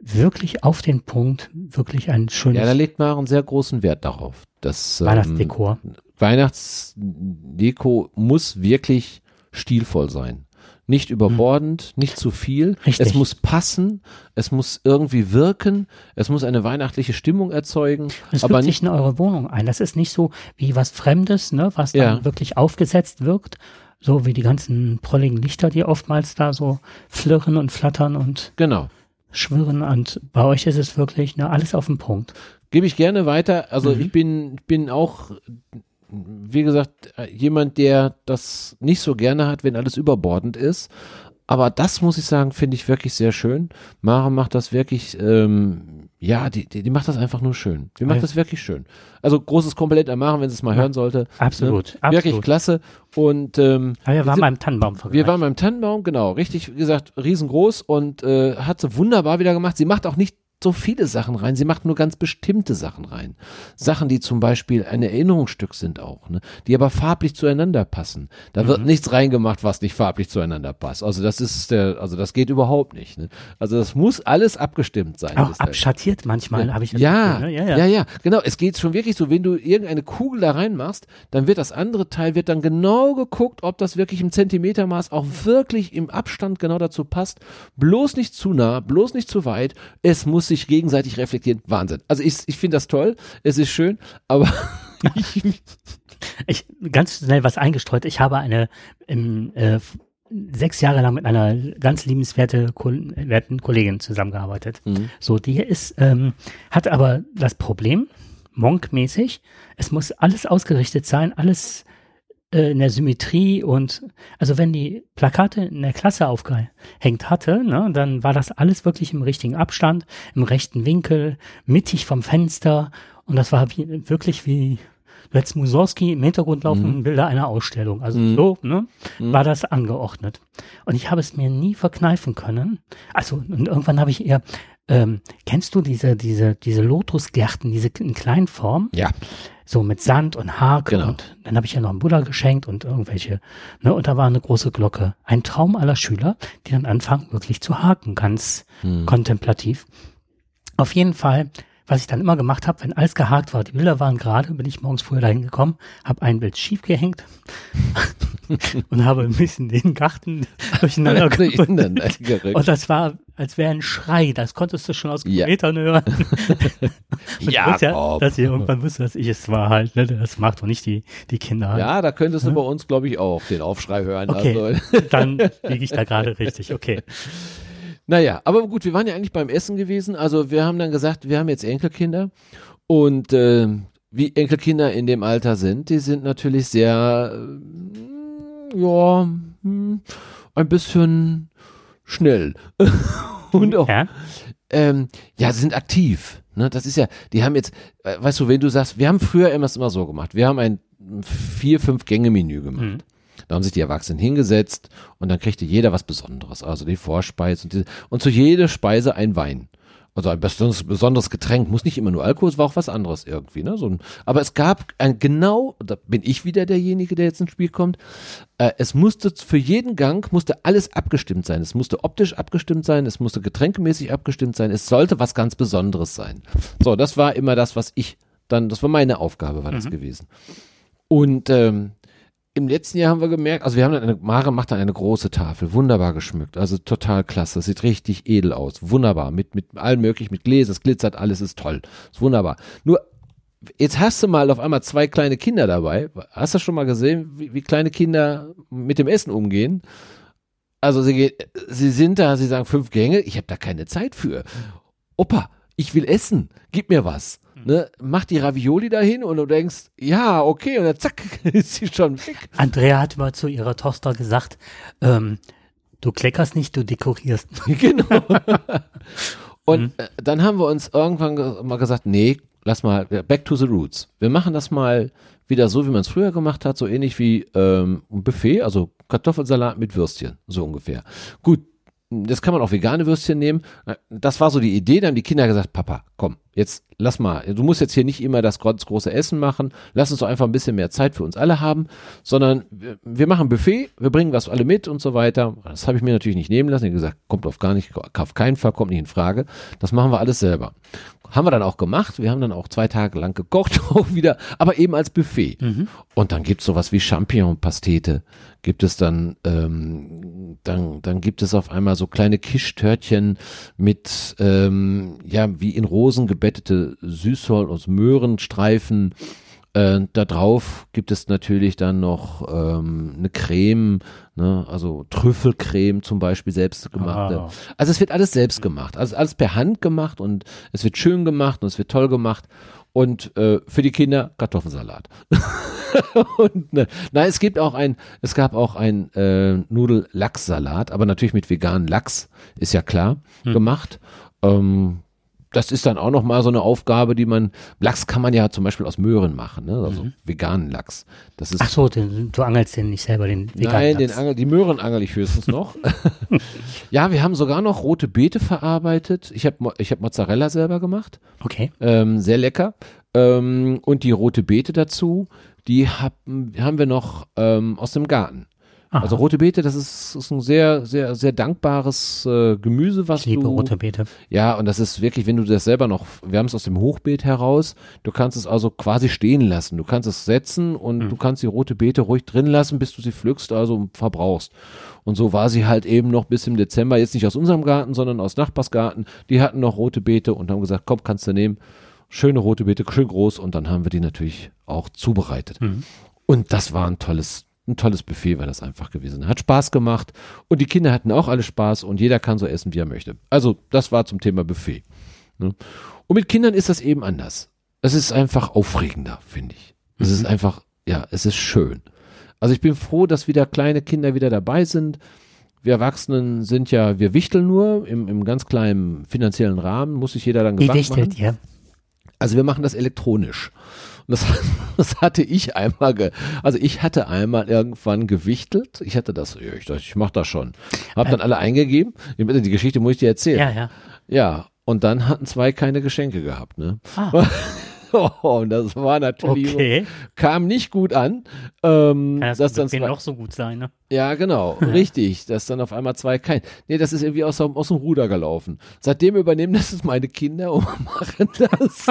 wirklich auf den Punkt, wirklich ein schönes Ja, da legt Maren sehr großen Wert darauf. Das, ähm, Weihnachtsdekor. Weihnachtsdeko muss wirklich stilvoll sein. Nicht überbordend, nicht zu viel. Hm. Richtig. Es muss passen, es muss irgendwie wirken, es muss eine weihnachtliche Stimmung erzeugen, Es aber nicht in eure Wohnung ein. Das ist nicht so wie was Fremdes, ne, was dann Ja. wirklich aufgesetzt wirkt. So wie die ganzen prolligen Lichter, die oftmals da so flirren und flattern und genau. schwirren. Und bei euch ist es wirklich ne, alles auf den Punkt. Gebe ich gerne weiter. Also Mhm. ich bin, ich bin auch, wie gesagt, äh, jemand, der das nicht so gerne hat, wenn alles überbordend ist. Aber das muss ich sagen, finde ich wirklich sehr schön. Mara macht das wirklich, ähm, ja, die, die, die macht das einfach nur schön. Die macht Ja. das wirklich schön. Also großes Kompliment an Mara, wenn sie es mal Ja. hören sollte. Absolut, Ne? absolut. Wirklich klasse. Und ähm, Aber wir waren beim Tannenbaum wir waren beim Tannenbaum, genau, richtig, wie gesagt, riesengroß und äh, hat sie wunderbar wieder gemacht. Sie macht auch nicht so viele Sachen rein, sie macht nur ganz bestimmte Sachen rein. Sachen, die zum Beispiel ein Erinnerungsstück sind auch, ne? die aber farblich zueinander passen. Da wird Mhm. nichts reingemacht, was nicht farblich zueinander passt. Also das ist der, also das geht überhaupt nicht. Ne? Also das muss alles abgestimmt sein. Auch abschattiert manchmal, habe ich das Ja, Gefühl, ne? ja, ja, genau. Es geht schon wirklich so, wenn du irgendeine Kugel da reinmachst, dann wird das andere Teil, wird dann genau geguckt, ob das wirklich im Zentimetermaß auch wirklich im Abstand genau dazu passt. Bloß nicht zu nah, bloß nicht zu weit. Es muss sich gegenseitig reflektieren. Wahnsinn. Also ich, ich finde das toll. Es ist schön, aber ich, Ich ganz schnell was eingestreut. Ich habe eine im, äh, sechs Jahre lang mit einer ganz liebenswerte Kol- werten Kollegin zusammengearbeitet. Mhm. So, die ist, ähm, hat aber das Problem, monkmäßig, es muss alles ausgerichtet sein, alles äh, in der Symmetrie und also wenn die Plakate in der Klasse aufgehängt hatte, ne, dann war das alles wirklich im richtigen Abstand, im rechten Winkel, mittig vom Fenster und das war wie, wirklich wie hättest Mussorgsky im Hintergrund laufen Mhm. Bilder einer Ausstellung. Also Mhm. so, ne, Mhm. war das angeordnet. Und ich habe es mir nie verkneifen können. Also und irgendwann habe ich eher ähm, kennst du diese, diese, diese Lotusgärten, diese in kleinen Form? Ja. So mit Sand und Hark Genau. und dann habe ich ja noch einen Buddha geschenkt und irgendwelche, ne, und da war eine große Glocke. Ein Traum aller Schüler, die dann anfangen, wirklich zu haken, ganz Hm. kontemplativ. Auf jeden Fall, was ich dann immer gemacht habe, wenn alles gehakt war, die Bilder waren gerade, bin ich morgens früher dahin gekommen, habe ein Bild schief gehängt und habe ein bisschen den Garten durcheinander gebracht. Und das war, als wäre ein Schrei, das konntest du schon aus Ja. Kilometern hören. Ja, ja, dass ich irgendwann wusste, dass ich es war halt, ne? Das macht doch nicht die, die Kinder halt. Ja, da könntest du bei uns, glaube ich, auch den Aufschrei hören. Okay, Also, dann liege ich da gerade richtig, okay. Naja, aber gut, wir waren ja eigentlich beim Essen gewesen. Also wir haben dann gesagt, wir haben jetzt Enkelkinder und äh, wie Enkelkinder in dem Alter sind, die sind natürlich sehr, äh, ja, hm, ein bisschen schnell. und auch Ja, ähm, ja, sie sind aktiv. Ne? Das ist ja, die haben jetzt, äh, weißt du, wenn du sagst, wir haben früher immer immer so gemacht. Wir haben ein vier, fünf Gänge-Menü gemacht. Mhm. Da haben sich die Erwachsenen hingesetzt und dann kriegte jeder was Besonderes. Also die Vorspeise und, die, und zu jeder Speise ein Wein. Also ein besonderes, besonderes Getränk. Muss nicht immer nur Alkohol, es war auch was anderes irgendwie. Ne? So ein, aber es gab ein genau, da bin ich wieder derjenige, der jetzt ins Spiel kommt. Äh, es musste für jeden Gang musste alles abgestimmt sein. Es musste optisch abgestimmt sein, es musste getränkemäßig abgestimmt sein. Es sollte was ganz Besonderes sein. So, das war immer das, was ich dann, das war meine Aufgabe, war das Mhm. gewesen. Und ähm, im letzten Jahr haben wir gemerkt, also wir haben dann eine, Mare macht dann eine große Tafel, wunderbar geschmückt, also total klasse, sieht richtig edel aus, wunderbar, mit, mit allem möglich, mit Gläser, es glitzert, alles ist toll, ist wunderbar. Nur, jetzt hast du mal auf einmal zwei kleine Kinder dabei, hast du schon mal gesehen, wie, wie kleine Kinder mit dem Essen umgehen? Also sie, sie sind da, sie sagen fünf Gänge, ich habe da keine Zeit für. Opa, ich will essen, gib mir was. Ne, mach die Ravioli dahin und du denkst, ja, okay, und dann zack, ist sie schon weg. Andrea hat mal zu ihrer Tochter gesagt, ähm, du kleckerst nicht, du dekorierst. genau. Und Mhm. äh, dann haben wir uns irgendwann ge mal gesagt, nee, lass mal, back to the roots. Wir machen das mal wieder so, wie man es früher gemacht hat, so ähnlich wie ähm, ein Buffet, also Kartoffelsalat mit Würstchen, so ungefähr. Gut, das kann man auch vegane Würstchen nehmen. Das war so die Idee. Dann haben die Kinder gesagt, Papa, komm, jetzt lass mal. Du musst jetzt hier nicht immer das große Essen machen. Lass uns doch einfach ein bisschen mehr Zeit für uns alle haben, sondern wir, wir machen Buffet, wir bringen was alle mit und so weiter. Das habe ich mir natürlich nicht nehmen lassen. Ich habe gesagt, kommt auf gar nicht, auf keinen Fall, kommt nicht in Frage. Das machen wir alles selber. Haben wir dann auch gemacht. Wir haben dann auch zwei Tage lang gekocht, auch wieder, aber eben als Buffet. Und dann gibt's sowas wie Champignon-Pastete. Gibt es dann, ähm, dann, dann gibt es auf einmal so kleine Kischtörtchen mit, ähm, ja, wie in Rosen gebettete Süßholz aus Möhrenstreifen. Äh, da drauf gibt es natürlich dann noch ähm, eine Creme, ne, also Trüffelcreme zum Beispiel selbstgemachte. Ah. Also es wird alles selbst gemacht, also alles per Hand gemacht und es wird schön gemacht und es wird toll gemacht und äh, für die Kinder Kartoffelsalat. und ne, nein, es gibt auch ein, es gab auch ein äh, Nudel-Lachssalat, aber natürlich mit veganen Lachs, ist ja klar, gemacht. Ähm, das ist dann auch noch mal so eine Aufgabe, die man, Lachs kann man ja zum Beispiel aus Möhren machen, ne? also veganen Lachs. Das ist Ach so, den, du angelst den nicht selber, den Nein, den Lachs. Angel, die Möhren angel ich höchstens noch. ja, wir haben sogar noch rote Beete verarbeitet. Ich habe ich hab Mozzarella selber gemacht. Okay. Ähm, sehr lecker. Ähm, und die rote Beete dazu, die haben, haben wir noch ähm, aus dem Garten. Aha. Also rote Beete, das ist, ist ein sehr, sehr, sehr dankbares äh, Gemüse, was ich liebe du. rote Beete. Ja, und das ist wirklich, wenn du das selber noch, wir haben es aus dem Hochbeet heraus, du kannst es also quasi stehen lassen. Du kannst es setzen und Mhm. du kannst die rote Beete ruhig drin lassen, bis du sie pflückst, also verbrauchst. Und so war sie halt eben noch bis im Dezember, jetzt nicht aus unserem Garten, sondern aus Nachbarsgarten. Die hatten noch rote Beete und haben gesagt, komm, kannst du nehmen. Schöne rote Beete, schön groß und dann haben wir die natürlich auch zubereitet. Mhm. Und das war ein tolles, ein tolles Buffet war das einfach gewesen. Hat Spaß gemacht und die Kinder hatten auch alle Spaß und jeder kann so essen, wie er möchte. Also das war zum Thema Buffet. Ne? Und mit Kindern ist das eben anders. Es ist einfach aufregender, finde ich. Es ist einfach, ja, es ist schön. Also ich bin froh, dass wieder kleine Kinder wieder dabei sind. Wir Erwachsenen sind ja, wir wichteln nur im, im ganz kleinen finanziellen Rahmen, muss sich jeder dann Gedanken machen. ja. Also wir machen das elektronisch. Und das, das hatte ich einmal, ge, also ich hatte einmal irgendwann gewichtelt. Ich hatte das, ich dachte, ich mach das schon. Hab dann alle eingegeben. Die Geschichte muss ich dir erzählen. Ja, ja. Ja, und dann hatten zwei keine Geschenke gehabt, ne? Ah, Oh, und das war natürlich, okay. kam nicht gut an. Ähm, Kann das dass dann zwei, noch so gut sein, ne? ja, genau, richtig, dass dann auf einmal zwei kein. Nee, das ist irgendwie aus, dem- aus dem Ruder gelaufen. Seitdem übernehmen das meine Kinder und machen das.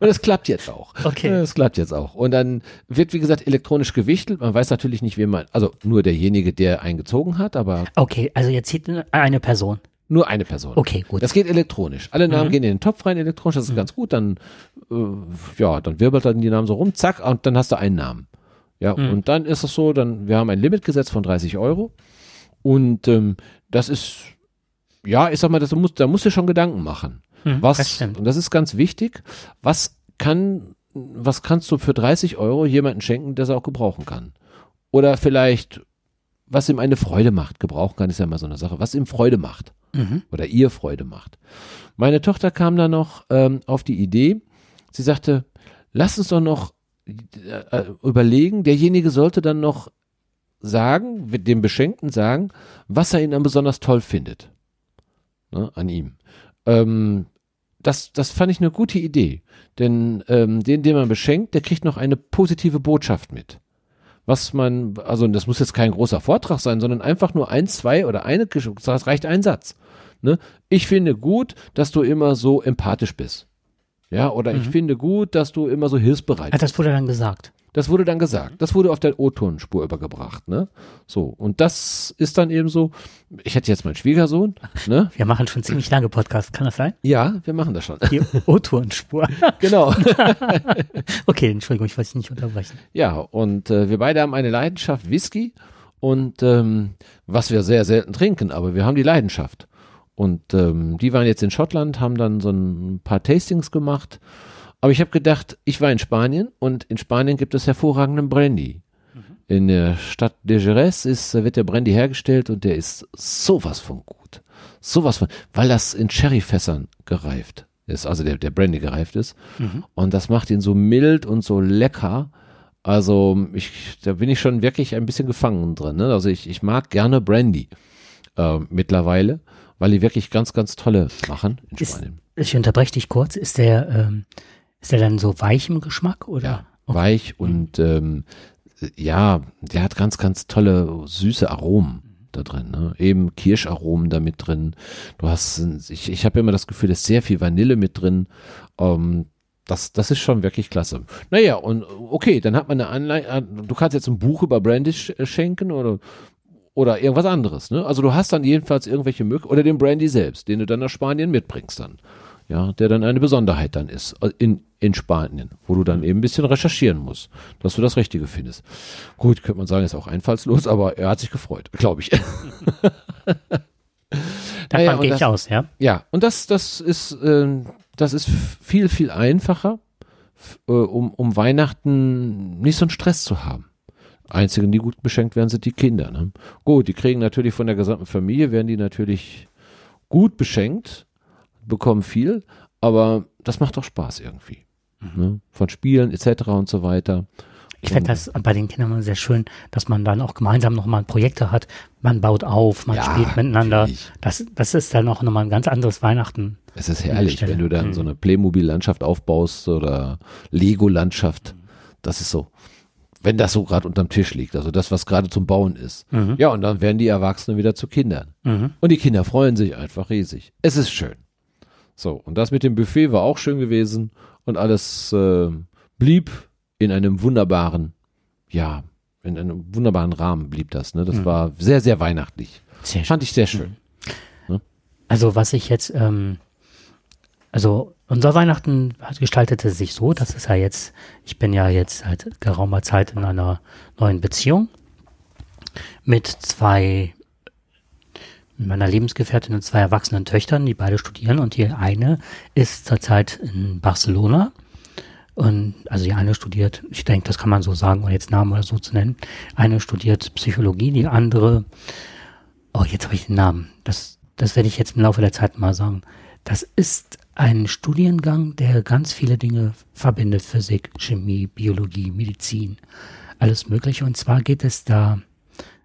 und es klappt jetzt auch. Okay. Es klappt jetzt auch. Und dann wird, wie gesagt, elektronisch gewichtelt. Man weiß natürlich nicht, wen man, also nur derjenige, der eingezogen hat, aber Okay, also jetzt sieht eine Person. Nur eine Person. Okay, gut. Das geht elektronisch. Alle Namen Mhm. gehen in den Topf rein elektronisch, das ist ganz gut. Dann, äh, ja, dann wirbelt dann die Namen so rum, zack, und dann hast du einen Namen. Ja, Mhm. und dann ist es so, dann, wir haben ein Limit gesetzt von 30 Euro. Und ähm, das ist, ja, ich sag mal, das muss, da musst du schon Gedanken machen. Hm, Was, Das stimmt. und das ist ganz wichtig, was kann, was kannst du für 30 Euro jemanden schenken, der es auch gebrauchen kann? Oder vielleicht, was ihm eine Freude macht. Gebrauchen kann ist ja mal so eine Sache. Was ihm Freude macht Mhm. oder ihr Freude macht. Meine Tochter kam dann noch ähm, auf die Idee, sie sagte, lass uns doch noch äh, überlegen, derjenige sollte dann noch sagen, dem Beschenkten sagen, was er ihn dann besonders toll findet. Ne, an ihm. Ähm, das, das fand ich eine gute Idee. Denn ähm, den, den man beschenkt, der kriegt noch eine positive Botschaft mit. Was man, also das muss jetzt kein großer Vortrag sein, sondern einfach nur ein, zwei oder eine, das reicht ein Satz. Ne? Ich finde gut, dass du immer so empathisch bist. Ja, oder ich finde gut, dass du immer so hilfsbereit Ah, bist. das wurde dann gesagt. Das wurde dann gesagt. Das wurde auf der O-Tonspur übergebracht, ne? So. Und das ist dann eben so. Ich hätte jetzt meinen Schwiegersohn, ne? Wir machen schon ziemlich lange Podcasts, kann das sein? Ja, wir machen das schon. Die O-Tonspur. genau. okay, Entschuldigung, ich wollte dich nicht unterbrechen. Ja, und äh, wir beide haben eine Leidenschaft Whisky und ähm, was wir sehr selten trinken, aber wir haben die Leidenschaft. Und ähm, die waren jetzt in Schottland, haben dann so ein paar Tastings gemacht. Aber ich habe gedacht, ich war in Spanien und in Spanien gibt es hervorragenden Brandy. In der Stadt de Jerez ist, äh, wird der Brandy hergestellt und der ist sowas von gut. Sowas von, weil das in Sherryfässern gereift ist, also der, der Brandy gereift ist. Und das macht ihn so mild und so lecker. Also ich, da bin ich schon wirklich ein bisschen gefangen drin. Ne? Also ich, ich mag gerne Brandy äh, mittlerweile, weil die wirklich ganz, ganz tolle machen in Ist- Spanien. Ich unterbreche dich kurz. Ist der, ähm, ist der dann so weich im Geschmack oder? Ja, weich und ähm, ja, der hat ganz, ganz tolle süße Aromen da drin. Ne? Eben Kirscharomen da mit drin. Du hast, ich, ich habe immer das Gefühl, da ist sehr viel Vanille mit drin. Ähm, das, das ist schon wirklich klasse. Naja, und okay, dann hat man eine Anleitung. Du kannst jetzt ein Buch über Brandy sch schenken oder oder irgendwas anderes. Ne? Also du hast dann jedenfalls irgendwelche Möglichkeiten oder den Brandy selbst, den du dann nach Spanien mitbringst dann. Ja, der dann eine Besonderheit dann ist äh, in, in Spanien, wo du dann eben ein bisschen recherchieren musst, dass du das Richtige findest. Gut, könnte man sagen, ist auch einfallslos, aber er hat sich gefreut, glaube ich. Davon ja, und gehe ich das- aus, ja. Ja, und das, das ist, ähm, das ist viel, viel einfacher, äh, um, um Weihnachten nicht so einen Stress zu haben. Einzigen, die gut beschenkt werden, sind die Kinder. Ne? Gut, die kriegen natürlich von der gesamten Familie, werden die natürlich gut beschenkt, bekommen viel, aber das macht doch Spaß irgendwie. Ne? Von Spielen etc. und so weiter. Ich finde das bei den Kindern immer sehr schön, dass man dann auch gemeinsam nochmal Projekte hat. Man baut auf, man Ja, spielt miteinander. natürlich. Das, das ist dann auch nochmal ein ganz anderes Weihnachten. Es ist herrlich, wenn du dann Mhm. so eine Playmobil-Landschaft aufbaust oder Lego-Landschaft. Das ist so. Wenn das so gerade unterm Tisch liegt, also das, was gerade zum Bauen ist. Mhm. Ja, und dann werden die Erwachsenen wieder zu Kindern. Mhm. Und die Kinder freuen sich einfach riesig. Es ist schön. So, und das mit dem Buffet war auch schön gewesen und alles äh, blieb in einem wunderbaren, ja, in einem wunderbaren Rahmen blieb das. Ne? Das war sehr, sehr weihnachtlich. Sehr schön. Fand ich sehr schön. Also was ich jetzt, ähm, also unser Weihnachten gestaltete sich so, dass es ja jetzt, ich bin ja jetzt seit geraumer Zeit in einer neuen Beziehung mit zwei, meiner Lebensgefährtin und zwei erwachsenen Töchtern, die beide studieren und die eine ist zurzeit in Barcelona Und also die eine studiert, ich denke, das kann man so sagen, ohne jetzt Namen oder so zu nennen. Eine studiert Psychologie, die andere, oh, jetzt habe ich den Namen. Das, das werde ich jetzt im Laufe der Zeit mal sagen. Das ist ein Studiengang, der ganz viele Dinge verbindet. Physik, Chemie, Biologie, Medizin, alles Mögliche. Und zwar geht es da,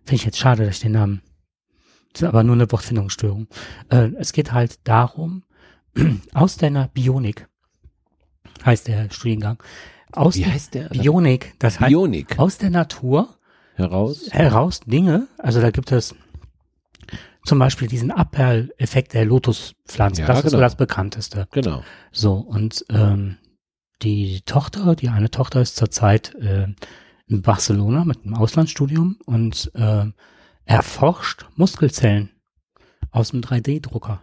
finde ich jetzt schade, dass ich den Namen, das ist aber nur eine Wortfindungsstörung. Äh, es geht halt darum, aus deiner Bionik, heißt der Studiengang, aus Wie der heißt der? Bionik, das heißt Bionik aus der Natur heraus. heraus Dinge, also da gibt es zum Beispiel diesen Abperleffekt der Lotuspflanze, Ja, das ist so genau. das bekannteste. Genau. So, und ähm, die Tochter, die eine Tochter ist zurzeit äh, in Barcelona mit einem Auslandsstudium und äh, erforscht Muskelzellen aus dem 3D-Drucker,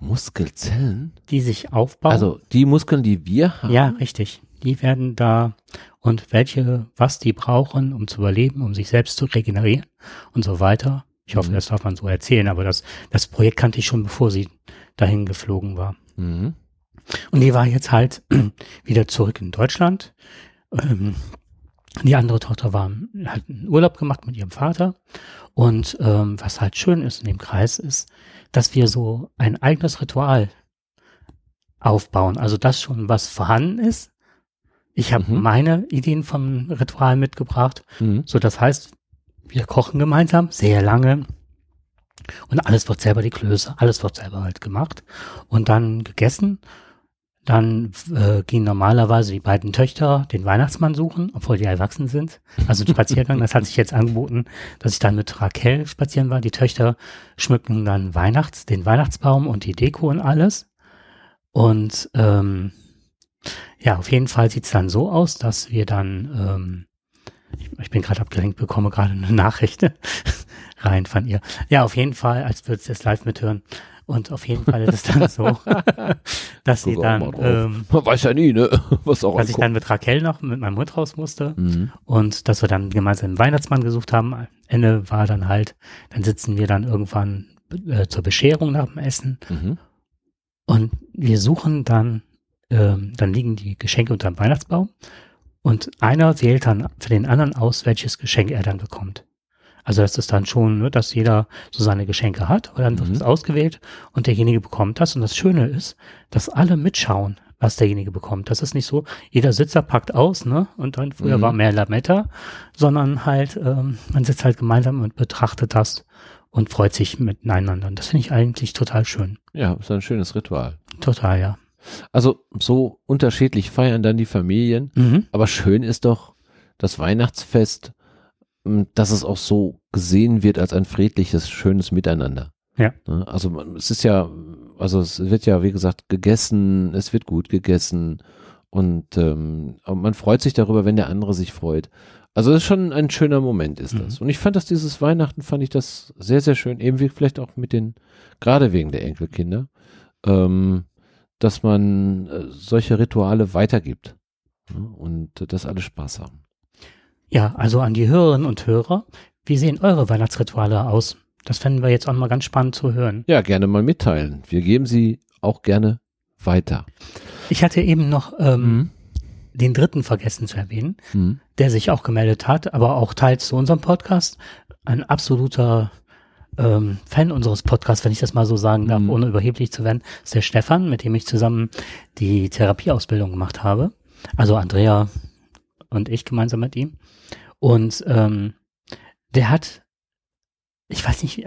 Muskelzellen? die sich aufbauen. Also die Muskeln, die wir haben. Ja, richtig. Die werden da und welche, was die brauchen, um zu überleben, um sich selbst zu regenerieren und so weiter. Ich hoffe, Mhm. das darf man so erzählen, aber das, das Projekt kannte ich schon, bevor sie dahin geflogen war. Mhm. Und die war jetzt halt wieder zurück in Deutschland. Ähm, die andere Tochter war hat einen Urlaub gemacht mit ihrem Vater. Und ähm, was halt schön ist in dem Kreis ist, dass wir so ein eigenes Ritual aufbauen. Also das schon, was vorhanden ist. Ich habe Mhm. meine Ideen vom Ritual mitgebracht. Mhm. So, das heißt, wir kochen gemeinsam sehr lange. Und alles wird selber die Klöße, alles wird selber halt gemacht und dann gegessen. Dann äh, gehen normalerweise die beiden Töchter den Weihnachtsmann suchen, obwohl die erwachsen sind. Also ein Spaziergang, das hat sich jetzt angeboten, dass ich dann mit Raquel spazieren war. Die Töchter schmücken dann Weihnachts, den Weihnachtsbaum und die Deko und alles. Und ähm, ja, auf jeden Fall sieht's dann so aus, dass wir dann, ähm, ich, ich bin gerade abgelenkt, bekomme gerade eine Nachricht rein von ihr. Ja, auf jeden Fall, als würdest du es live mithören. Und auf jeden Fall ist es dann so, dass sie dann, ähm, Man weiß ja nie, ne? Was auch dass ich dann mit Raquel noch mit meinem Hund raus musste Mhm. und dass wir dann gemeinsam einen Weihnachtsmann gesucht haben. Am Ende war dann halt, dann sitzen wir dann irgendwann äh, zur Bescherung nach dem Essen Mhm. und wir suchen dann, ähm, dann liegen die Geschenke unter dem Weihnachtsbaum und einer wählt dann für den anderen aus, welches Geschenk er dann bekommt. Also das ist dann schon, ne, dass jeder so seine Geschenke hat, und dann wird Mhm. es ausgewählt und derjenige bekommt das. Und das Schöne ist, dass alle mitschauen, was derjenige bekommt. Das ist nicht so, jeder Sitzer packt aus, ne? Und dann früher Mhm. war mehr Lametta, sondern halt, ähm, man sitzt halt gemeinsam und betrachtet das und freut sich miteinander. Und das finde ich eigentlich total schön. Ja, ist ein schönes Ritual. Total, ja. Also so unterschiedlich feiern dann die Familien, Mhm. aber schön ist doch das Weihnachtsfest, m, dass es auch so gesehen wird als ein friedliches, schönes Miteinander. Ja. Ne, Also es ist ja, also es wird ja, wie gesagt, gegessen, es wird gut gegessen und ähm, man freut sich darüber, wenn der andere sich freut. Also das ist schon ein schöner Moment, ist Mhm. das. Und ich fand das dieses Weihnachten, fand ich das sehr, sehr schön, eben wie vielleicht auch mit den, gerade wegen der Enkelkinder, ähm, dass man äh, solche Rituale weitergibt ne, und dass alle Spaß haben. Ja, also an die Hörerinnen und Hörer, wie sehen eure Weihnachtsrituale aus? Das fänden wir jetzt auch mal ganz spannend zu hören. Ja, gerne mal mitteilen. Wir geben sie auch gerne weiter. Ich hatte eben noch ähm, Mhm. den dritten vergessen zu erwähnen, Mhm. der sich auch gemeldet hat, aber auch teils zu unserem Podcast. Ein absoluter ähm, Fan unseres Podcasts, wenn ich das mal so sagen darf, Mhm. ohne überheblich zu werden, ist der Stefan, mit dem ich zusammen die Therapieausbildung gemacht habe. Also Andrea und ich gemeinsam mit ihm. Und ähm, der hat, ich weiß nicht,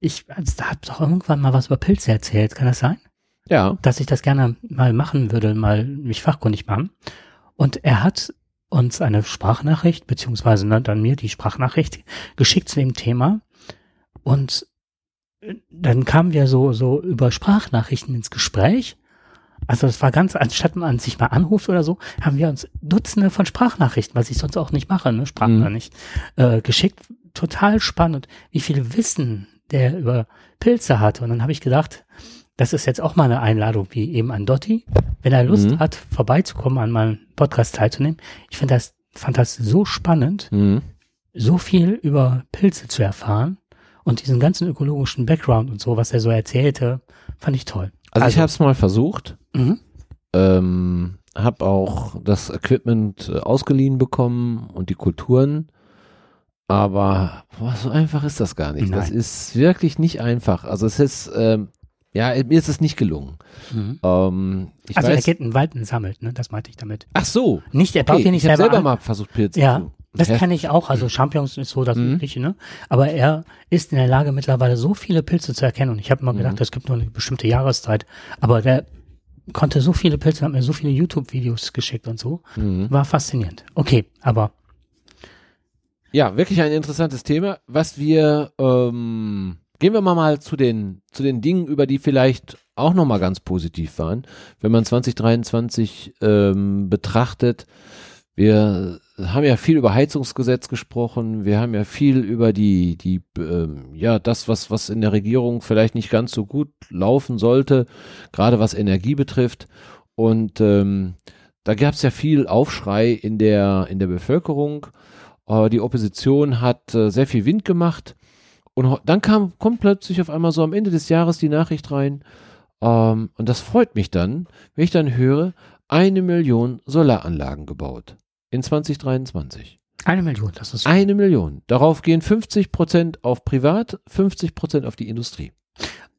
ich also, da hat doch irgendwann mal was über Pilze erzählt, kann das sein? Ja. dass ich das gerne mal machen würde, mal mich fachkundig machen. Und er hat uns eine Sprachnachricht, beziehungsweise ne, dann mir die Sprachnachricht geschickt zu dem Thema. Und äh, dann kamen wir so, so über Sprachnachrichten ins Gespräch. Also das war ganz, anstatt man sich mal anruft oder so, haben wir uns Dutzende von Sprachnachrichten, was ich sonst auch nicht mache, ne, Sprachen Mhm. nicht, äh, geschickt. Total spannend, wie viel Wissen der über Pilze hatte. Und dann habe ich gedacht, das ist jetzt auch mal eine Einladung, wie eben an Dotti. Wenn er Lust Mhm. hat, vorbeizukommen, an meinem Podcast teilzunehmen. Ich finde das, fand das so spannend, Mhm. so viel über Pilze zu erfahren und diesen ganzen ökologischen Background und so, was er so erzählte, fand ich toll. Also, ich Also- habe es mal versucht. Mhm. Ähm, habe auch das Equipment äh, ausgeliehen bekommen und die Kulturen. Aber boah, so einfach ist das gar nicht. Das Nein. ist wirklich nicht einfach. Also es ist, ähm, ja, mir ist es nicht gelungen. Mhm. Ähm, ich Also er weiß, geht in den Wald und sammelt, ne? Das meinte ich damit. ach so, Nicht, er baut okay, hier nicht ich habe selber, selber an. mal versucht, Pilze Ja, zu das kenne ich auch. Also Champignons ist so das Mhm. Übliche, ne? Aber er ist in der Lage, mittlerweile so viele Pilze zu erkennen. Und ich habe immer Mhm. gedacht, es gibt nur eine bestimmte Jahreszeit. Aber der konnte so viele Pilze, hat mir so viele YouTube-Videos geschickt und so. Mhm. War faszinierend. Okay, aber Ja, wirklich ein interessantes Thema. Was wir, ähm, gehen wir mal, mal zu den, zu den Dingen, über die vielleicht auch nochmal ganz positiv waren. Wenn man 2023 ähm, betrachtet, wir haben ja viel über Heizungsgesetz gesprochen, wir haben ja viel über die, die, ähm, ja, das, was, was in der Regierung vielleicht nicht ganz so gut laufen sollte, gerade was Energie betrifft. Und ähm, da gab es ja viel Aufschrei in der, in der Bevölkerung. Äh, die Opposition hat äh, sehr viel Wind gemacht. Und dann kam, kommt plötzlich auf einmal so am Ende des Jahres die Nachricht rein. Ähm, und das freut mich dann, wenn ich dann höre, eine Million Solaranlagen gebaut. In 2023. eine Million, das ist Eine Million. Darauf gehen 50 Prozent auf Privat, 50 Prozent auf die Industrie.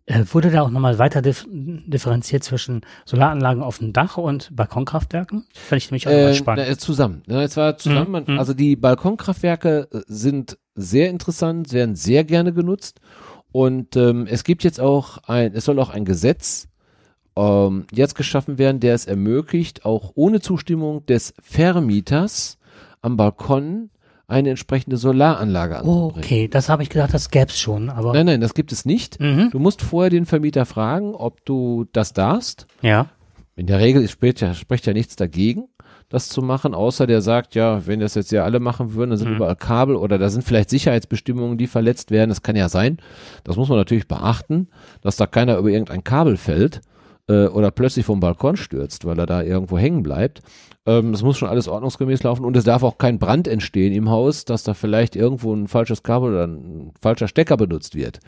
Äh, wurde da auch nochmal weiter dif differenziert zwischen Solaranlagen auf dem Dach und Balkonkraftwerken? Fand ich nämlich auch Äh, spannend. na, äh, zusammen. Ja, es war zusammen. Man, Mhm. Also die Balkonkraftwerke äh, sind sehr interessant, werden sehr gerne genutzt. Und ähm, es gibt jetzt auch ein, es soll auch ein Gesetz ähm, jetzt geschaffen werden, der es ermöglicht, auch ohne Zustimmung des Vermieters am Balkon eine entsprechende Solaranlage Oh, anzubringen. okay, das habe ich gedacht, das gäb's schon, aber Nein, nein, das gibt es nicht. Mhm. Du musst vorher den Vermieter fragen, ob du das darfst. ja. In der Regel spricht ja, spricht ja nichts dagegen, das zu machen, außer der sagt, ja, wenn das jetzt ja alle machen würden, dann sind Mhm. überall Kabel oder da sind vielleicht Sicherheitsbestimmungen, die verletzt werden. Das kann ja sein. Das muss man natürlich beachten, dass da keiner über irgendein Kabel fällt äh, oder plötzlich vom Balkon stürzt, weil er da irgendwo hängen bleibt. Ähm, das muss schon alles ordnungsgemäß laufen und es darf auch kein Brand entstehen im Haus, dass da vielleicht irgendwo ein falsches Kabel oder ein falscher Stecker benutzt wird.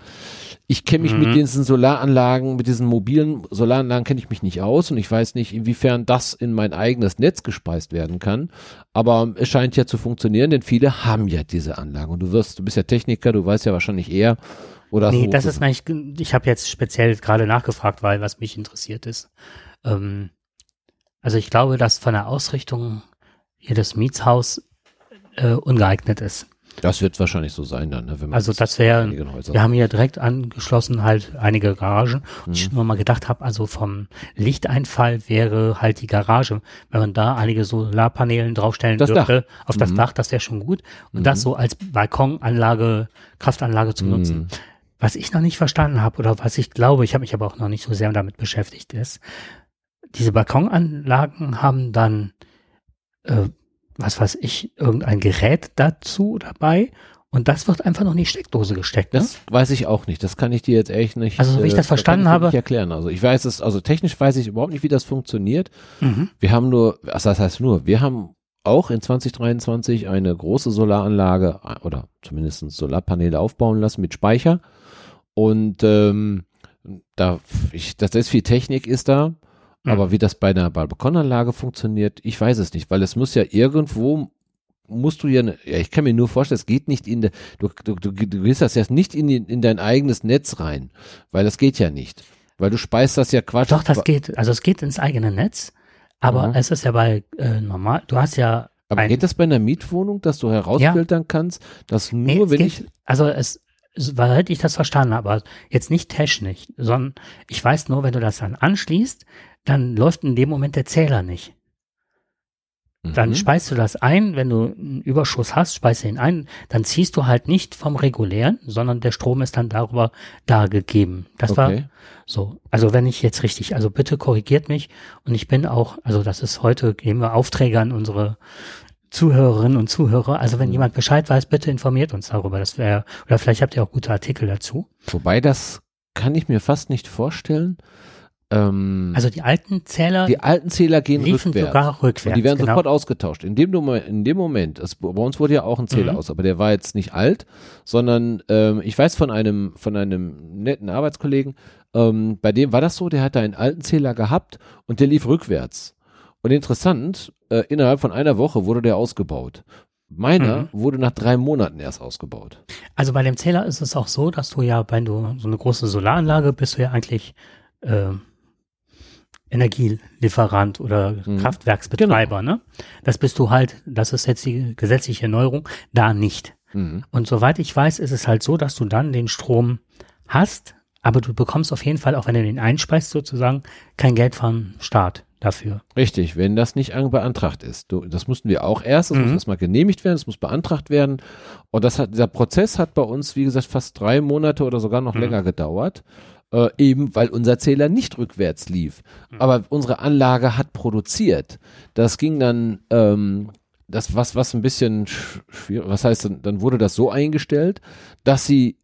Ich kenne mich Mhm. mit diesen Solaranlagen, mit diesen mobilen Solaranlagen kenne ich mich nicht aus und ich weiß nicht, inwiefern das in mein eigenes Netz gespeist werden kann. Aber es scheint ja zu funktionieren, denn viele haben ja diese Anlagen. Und du wirst, du bist ja Techniker, du weißt ja wahrscheinlich eher oder Nee, das ist eigentlich, ich habe jetzt speziell gerade nachgefragt, weil was mich interessiert ist. Ähm, also ich glaube, dass von der Ausrichtung hier das Mietshaus äh, ungeeignet ist. das wird wahrscheinlich so sein dann, ne, wenn man Also das wäre, wir haben hier direkt angeschlossen halt einige Garagen. Und ich Mhm. nur mal gedacht habe, also vom Lichteinfall wäre halt die Garage, wenn man da einige Solarpaneelen draufstellen Das dürfte, auf das Mhm. Dach, das wäre schon gut. Und Mhm. das so als Balkonanlage, Kraftanlage zu nutzen. Was ich noch nicht verstanden habe oder was ich glaube, ich habe mich aber auch noch nicht so sehr damit beschäftigt, ist, diese Balkonanlagen haben dann, äh, was weiß ich, irgendein Gerät dazu dabei und das wird einfach noch in die Steckdose gesteckt. Ne? Das weiß ich auch nicht. Das kann ich dir jetzt echt nicht. Also, wie ich äh, das verstanden kann ich habe- Nicht erklären. Also ich weiß es, also technisch weiß ich überhaupt nicht, wie das funktioniert. Mhm. Wir haben nur, also das heißt nur, wir haben auch in 2023 eine große Solaranlage äh, oder zumindest Solarpaneele aufbauen lassen mit Speicher. Und ähm, da, ich, das ist viel Technik ist da, Mhm. aber wie das bei einer Balkonanlage funktioniert, ich weiß es nicht, weil es muss ja irgendwo musst du ja, ne- ja, ich kann mir nur vorstellen, es geht nicht in, de, du, du, du, du gehst das ja nicht in, in dein eigenes Netz rein, weil das geht ja nicht. Weil du speist das ja Quatsch. Doch, das geht, also es geht ins eigene Netz, aber Mhm. es ist ja bei äh, normal, du hast ja Aber geht das bei einer Mietwohnung, dass du herausfiltern kannst, dass nur, Nee, wenn geht, ich, also es, weil ich das verstanden habe, aber jetzt nicht technisch, sondern ich weiß nur, wenn du das dann anschließt, dann läuft in dem Moment der Zähler nicht. Dann Mhm. speist du das ein, wenn du einen Überschuss hast, speist du ihn ein, dann ziehst du halt nicht vom regulären, sondern der Strom ist dann darüber dargegeben. Das war okay. so. Also wenn ich jetzt richtig, also bitte korrigiert mich und ich bin auch, also das ist heute, geben wir Aufträge an unsere Zuhörerinnen und Zuhörer. Also wenn Mhm. jemand Bescheid weiß, bitte informiert uns darüber. Das wäre, oder vielleicht habt ihr auch gute Artikel dazu. Wobei das kann ich mir fast nicht vorstellen. Ähm, Also die alten Zähler die alten Zähler gehen liefen rückwärts. sogar rückwärts. Und die werden genau. sofort ausgetauscht. In dem, Moment- in dem Moment, es, bei uns wurde ja auch ein Zähler Mhm. aus, aber der war jetzt nicht alt, sondern ähm, ich weiß von einem, von einem netten Arbeitskollegen, ähm, bei dem war das so, der hatte einen alten Zähler gehabt und der lief rückwärts. Und interessant, äh, innerhalb von einer Woche wurde der ausgebaut. Meiner Mhm. wurde nach drei Monaten erst ausgebaut. Also bei dem Zähler ist es auch so, dass du ja, wenn du so eine große Solaranlage bist, du ja eigentlich äh, Energielieferant oder Mhm. Kraftwerksbetreiber, ne? Das bist du halt, das ist jetzt die gesetzliche Neuerung, da nicht. Mhm. Und soweit ich weiß, ist es halt so, dass du dann den Strom hast, aber du bekommst auf jeden Fall, auch wenn du den einspeist sozusagen, kein Geld vom Staat dafür. Richtig, wenn das nicht an- beantragt ist. Du, das mussten wir auch erst, das Mhm. muss erstmal genehmigt werden, das muss beantragt werden. Und das hat, dieser Prozess hat bei uns, wie gesagt, fast drei Monate oder sogar noch Mhm. länger gedauert. Äh, eben weil unser Zähler nicht rückwärts lief. Aber unsere Anlage hat produziert. Das ging dann, ähm, das was, was ein bisschen sch- schwierig, was heißt, dann, dann wurde das so eingestellt, dass sie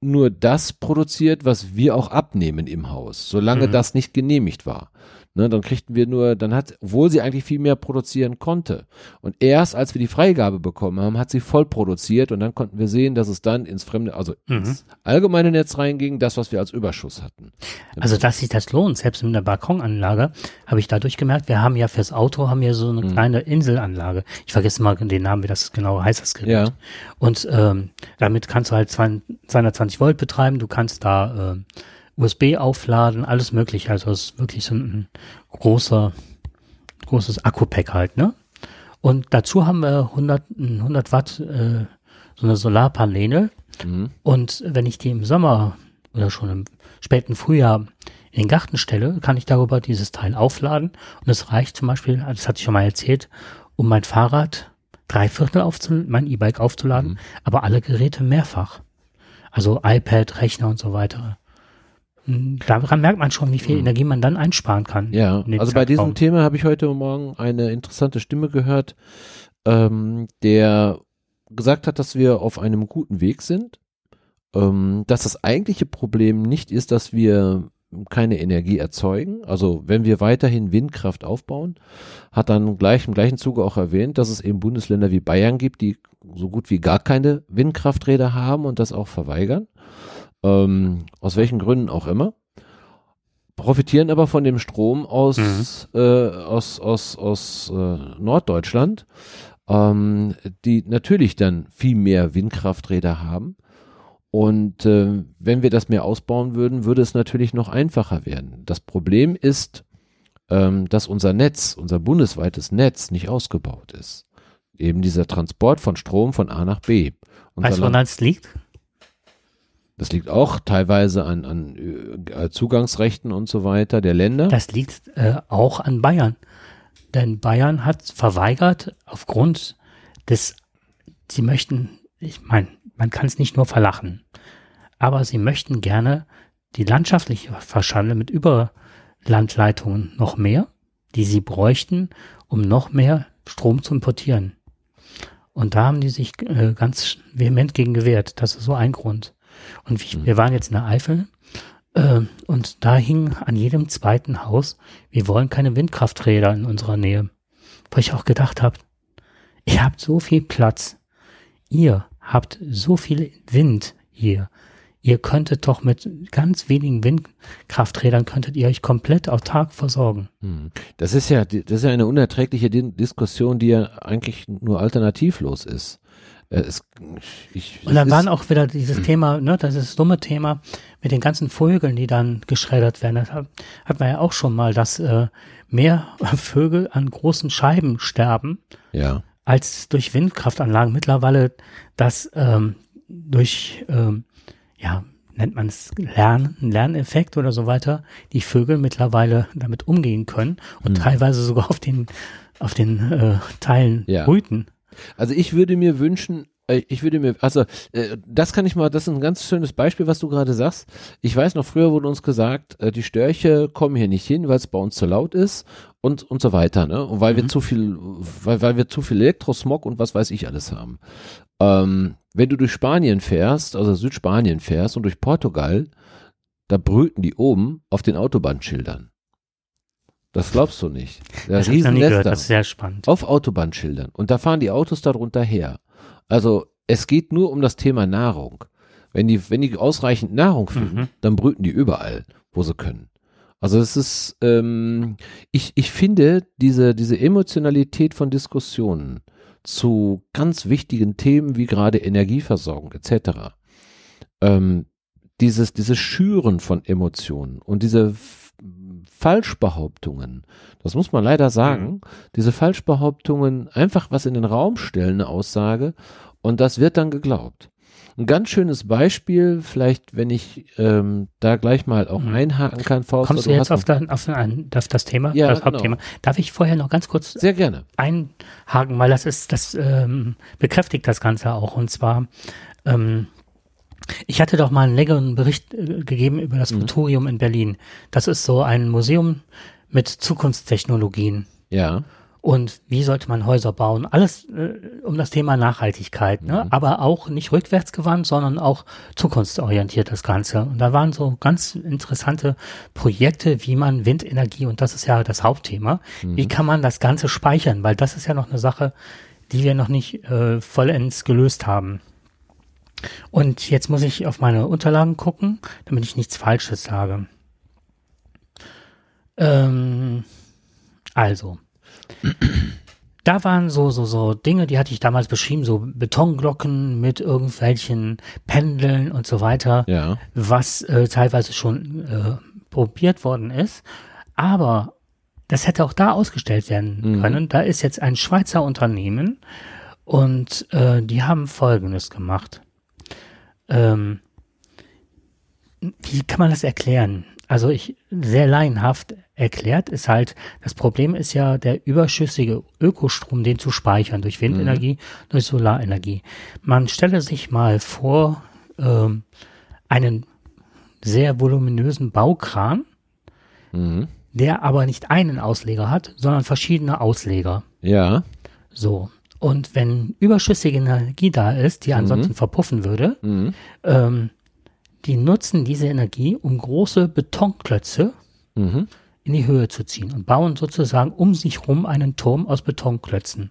nur das produziert, was wir auch abnehmen im Haus, solange Mhm. das nicht genehmigt war. Ne, dann kriegten wir nur, dann hat, obwohl sie eigentlich viel mehr produzieren konnte. Und erst als wir die Freigabe bekommen haben, hat sie voll produziert und dann konnten wir sehen, dass es dann ins fremde, also Mhm. ins allgemeine Netz reinging, das, was wir als Überschuss hatten. Also, dass sich das lohnt, selbst in der Balkonanlage, habe ich dadurch gemerkt, wir haben ja fürs Auto, haben wir so eine Mhm. kleine Inselanlage. Ich vergesse mal den Namen, wie das genau heißt, das Gerät. Ja. Und ähm, damit kannst du halt 220 Volt betreiben, du kannst da ähm, USB aufladen, alles mögliche. Also es ist wirklich so ein großer, großes Akku-Pack halt, ne? Und dazu haben wir 100, ein 100 Watt äh, so eine Solarpaneele. Mhm. Und wenn ich die im Sommer oder schon im späten Frühjahr in den Garten stelle, kann ich darüber dieses Teil aufladen. Und es reicht zum Beispiel, das hatte ich schon mal erzählt, um mein Fahrrad drei Viertel aufzuladen, mein E-Bike aufzuladen, Mhm. aber alle Geräte mehrfach. Also iPad, Rechner und so weiter. Daran merkt man schon, wie viel Energie man dann einsparen kann. Mhm. Ja, also bei diesem. Thema habe ich heute Morgen eine interessante Stimme gehört, ähm, der gesagt hat, dass wir auf einem guten Weg sind, ähm, dass das eigentliche Problem nicht ist, dass wir keine Energie erzeugen. Also wenn wir weiterhin Windkraft aufbauen, hat dann gleich im gleichen Zuge auch erwähnt, dass es eben Bundesländer wie Bayern gibt, die so gut wie gar keine Windkrafträder haben und das auch verweigern. Ähm, aus welchen Gründen auch immer profitieren aber von dem Strom aus, Mhm. äh, aus, aus, aus äh, Norddeutschland, ähm, die natürlich dann viel mehr Windkrafträder haben. Und äh, wenn wir das mehr ausbauen würden, würde es natürlich noch einfacher werden. Das Problem ist, ähm, dass unser Netz, unser bundesweites Netz nicht ausgebaut ist. Eben dieser Transport von Strom von A nach B. Unser Weißt du, woran das liegt? Das liegt auch teilweise an, an äh, Zugangsrechten und so weiter der Länder. Das liegt äh, auch an Bayern. Denn Bayern hat verweigert aufgrund des, sie möchten, ich meine, man kann es nicht nur verlachen, aber sie möchten gerne die landschaftliche Verschande mit Überlandleitungen noch mehr, die sie bräuchten, um noch mehr Strom zu importieren. Und da haben die sich äh, ganz vehement gegen gewehrt. Das ist so ein Grund. Und wie, wir waren jetzt in der Eifel äh, und da hing an jedem zweiten Haus, wir wollen keine Windkrafträder in unserer Nähe. Wo ich auch gedacht habe, ihr habt so viel Platz. Ihr habt so viel Wind hier. Ihr könntet doch mit ganz wenigen Windkrafträdern könntet ihr euch komplett autark versorgen. Hm. Das ist ja, das ist ja eine unerträgliche Di- Diskussion, die ja eigentlich nur alternativlos ist. Äh, Es, ich, Und dann waren auch wieder dieses Thema, ne, das ist das dumme Thema mit den ganzen Vögeln, die dann geschreddert werden. Das hat, hat man ja auch schon mal, dass äh, mehr Vögel an großen Scheiben sterben ja, als durch Windkraftanlagen. Mittlerweile das ähm, durch, ähm, ja, nennt man es Lern, Lerneffekt oder so weiter, die Vögel mittlerweile damit umgehen können und Hm. teilweise sogar auf den, auf den äh, Teilen Ja. brüten. Also ich würde mir wünschen, äh, ich würde mir, also äh, das kann ich mal, das ist ein ganz schönes Beispiel, was du gerade sagst. Ich weiß noch, früher wurde uns gesagt, äh, die Störche kommen hier nicht hin, weil es bei uns zu laut ist und und so weiter, ne? Und weil wir Mhm. zu viel, weil, weil wir zu viel Elektrosmog und was weiß ich alles haben. Ähm, wenn du durch Spanien fährst, also Südspanien fährst und durch Portugal, da brüten die oben auf den Autobahnschildern. Das glaubst du nicht. Da Das Riesennester gehört, das ist sehr spannend. auf Autobahnschildern und da fahren die Autos darunter her. Also es geht nur um das Thema Nahrung. Wenn die, wenn die ausreichend Nahrung finden, Mhm. dann brüten die überall, wo sie können. Also es ist, ähm, ich, ich finde diese, diese Emotionalität von Diskussionen zu ganz wichtigen Themen wie gerade Energieversorgung etc. Ähm, dieses, dieses Schüren von Emotionen und diese Falschbehauptungen, das muss man leider sagen, Mhm. diese Falschbehauptungen einfach was in den Raum stellen, eine Aussage, und das wird dann geglaubt. Ein ganz schönes Beispiel, vielleicht, wenn ich ähm, da gleich mal auch Mhm. einhaken kann, Faust. Kommst du jetzt auf, dein, auf, ein, auf das Thema, Ja, das genau. Hauptthema? Darf ich vorher noch ganz kurz Sehr gerne. einhaken, weil das ist, das ähm, bekräftigt das Ganze auch. Und zwar, ähm, ich hatte doch mal einen längeren Bericht äh, gegeben über das Mhm. Futurium in Berlin. Das ist so ein Museum mit Zukunftstechnologien. Ja. Und wie sollte man Häuser bauen? Alles äh, um das Thema Nachhaltigkeit, ne? Mhm. aber auch nicht rückwärtsgewandt, sondern auch zukunftsorientiert das Ganze. Und da waren so ganz interessante Projekte, wie man Windenergie, und das ist ja das Hauptthema, wie Mhm. kann man das Ganze speichern? Weil das ist ja noch eine Sache, die wir noch nicht äh, vollends gelöst haben. Und jetzt muss ich auf meine Unterlagen gucken, damit ich nichts Falsches sage. Ähm, also, da waren so, so, so Dinge, die hatte ich damals beschrieben, so Betonglocken mit irgendwelchen Pendeln und so weiter, Ja. was äh, teilweise schon äh, probiert worden ist. Aber das hätte auch da ausgestellt werden Mhm. können. Da ist jetzt ein Schweizer Unternehmen und äh, die haben Folgendes gemacht. Ähm, wie kann man das erklären? Also ich sehr laienhaft erklärt ist halt, das Problem ist ja der überschüssige Ökostrom, den zu speichern durch Windenergie, durch Solarenergie. Man stelle sich mal vor, ähm, einen sehr voluminösen Baukran, Mhm. der aber nicht einen Ausleger hat, sondern verschiedene Ausleger. Ja. So. Und wenn überschüssige Energie da ist, die ansonsten verpuffen würde, Mhm. ähm, die nutzen diese Energie, um große Betonklötze Mhm. in die Höhe zu ziehen und bauen sozusagen um sich rum einen Turm aus Betonklötzen.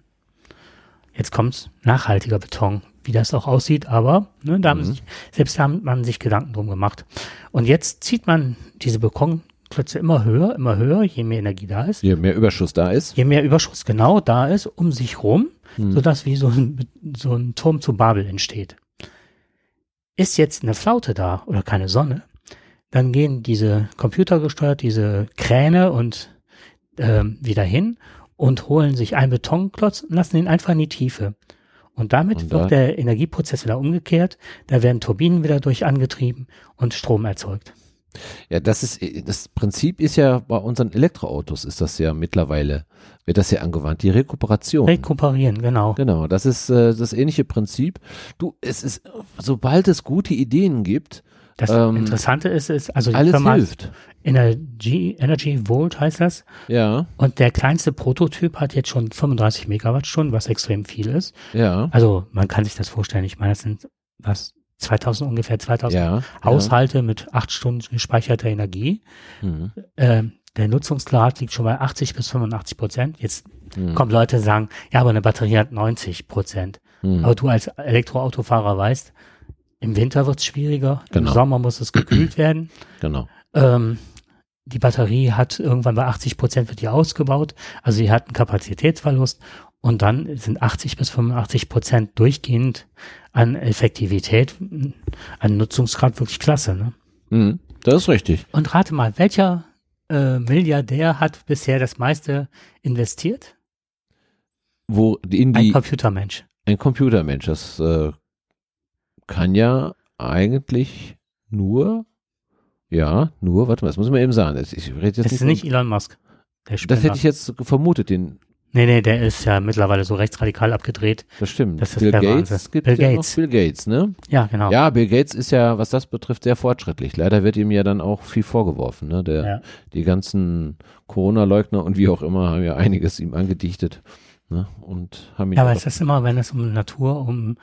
Jetzt kommt's, nachhaltiger Beton, wie das auch aussieht, aber ne, da haben sich, selbst da hat man sich Gedanken drum gemacht. Und jetzt zieht man diese Betonklötze immer höher, immer höher, je mehr Energie da ist, Je mehr Überschuss da ist. je mehr Überschuss genau da ist, um sich rum, sodass wie so ein, so ein Turm zu Babel entsteht. Ist jetzt eine Flaute da oder keine Sonne, dann gehen diese computergesteuert, diese Kräne und ähm, wieder hin und holen sich einen Betonklotz und lassen ihn einfach in die Tiefe. Und damit Und wird der Energieprozess wieder umgekehrt, da werden Turbinen wieder durch angetrieben und Strom erzeugt. Ja, das ist, das Prinzip ist ja bei unseren Elektroautos ist das ja mittlerweile, wird das ja angewandt, die Rekuperation. Rekuperieren, genau. Genau, das ist äh, das ähnliche Prinzip. Du, es ist, sobald es gute Ideen gibt, Das Ähm, Interessante ist, ist also die alles Firma hilft. Energy, Energy Volt heißt das. Ja, Und der kleinste Prototyp hat jetzt schon 35 Megawattstunden, was extrem viel ist. ja, Also man kann sich das vorstellen. Ich meine, das sind was 2000 ungefähr 2000 ja. Haushalte mit acht Stunden gespeicherter Energie. Ja. Mhm. Ähm, der Nutzungsgrad liegt schon bei 80 bis 85 Prozent. Jetzt Mhm. kommen Leute und sagen, ja, aber eine Batterie hat 90 Prozent. Mhm. Aber du als Elektroautofahrer weißt, im Winter wird es schwieriger, Genau. im Sommer muss es gekühlt werden. Genau. Ähm, die Batterie hat irgendwann bei 80 Prozent wird die ausgebaut, also die hat einen Kapazitätsverlust und dann sind 80 bis 85 Prozent durchgehend an Effektivität, an Nutzungsgrad wirklich klasse. Ne? Mhm. Das ist richtig. Und rate mal, welcher äh, Milliardär hat bisher das meiste investiert? Wo in Ein die Computermensch. ein Computermensch, das äh, kann ja eigentlich nur, ja, nur, warte mal, das muss ich mal eben sagen. Ich, ich rede jetzt Das nicht ist nicht Elon Musk. Das hätte ich jetzt vermutet, den, nee, nee, der ist ja mittlerweile so rechtsradikal abgedreht. das stimmt. Das ist Bill der Gates Wahnsinn. gibt Bill ja Gates. Bill Gates, ne? Ja, genau. Ja, Bill Gates ist ja, was das betrifft, sehr fortschrittlich. Leider wird ihm ja dann auch viel vorgeworfen, ne? Der, Ja. die ganzen Corona-Leugner und wie auch immer haben ja einiges ihm angedichtet, ne? Und haben ihn Ja, aber es ist immer, wenn es um Natur, um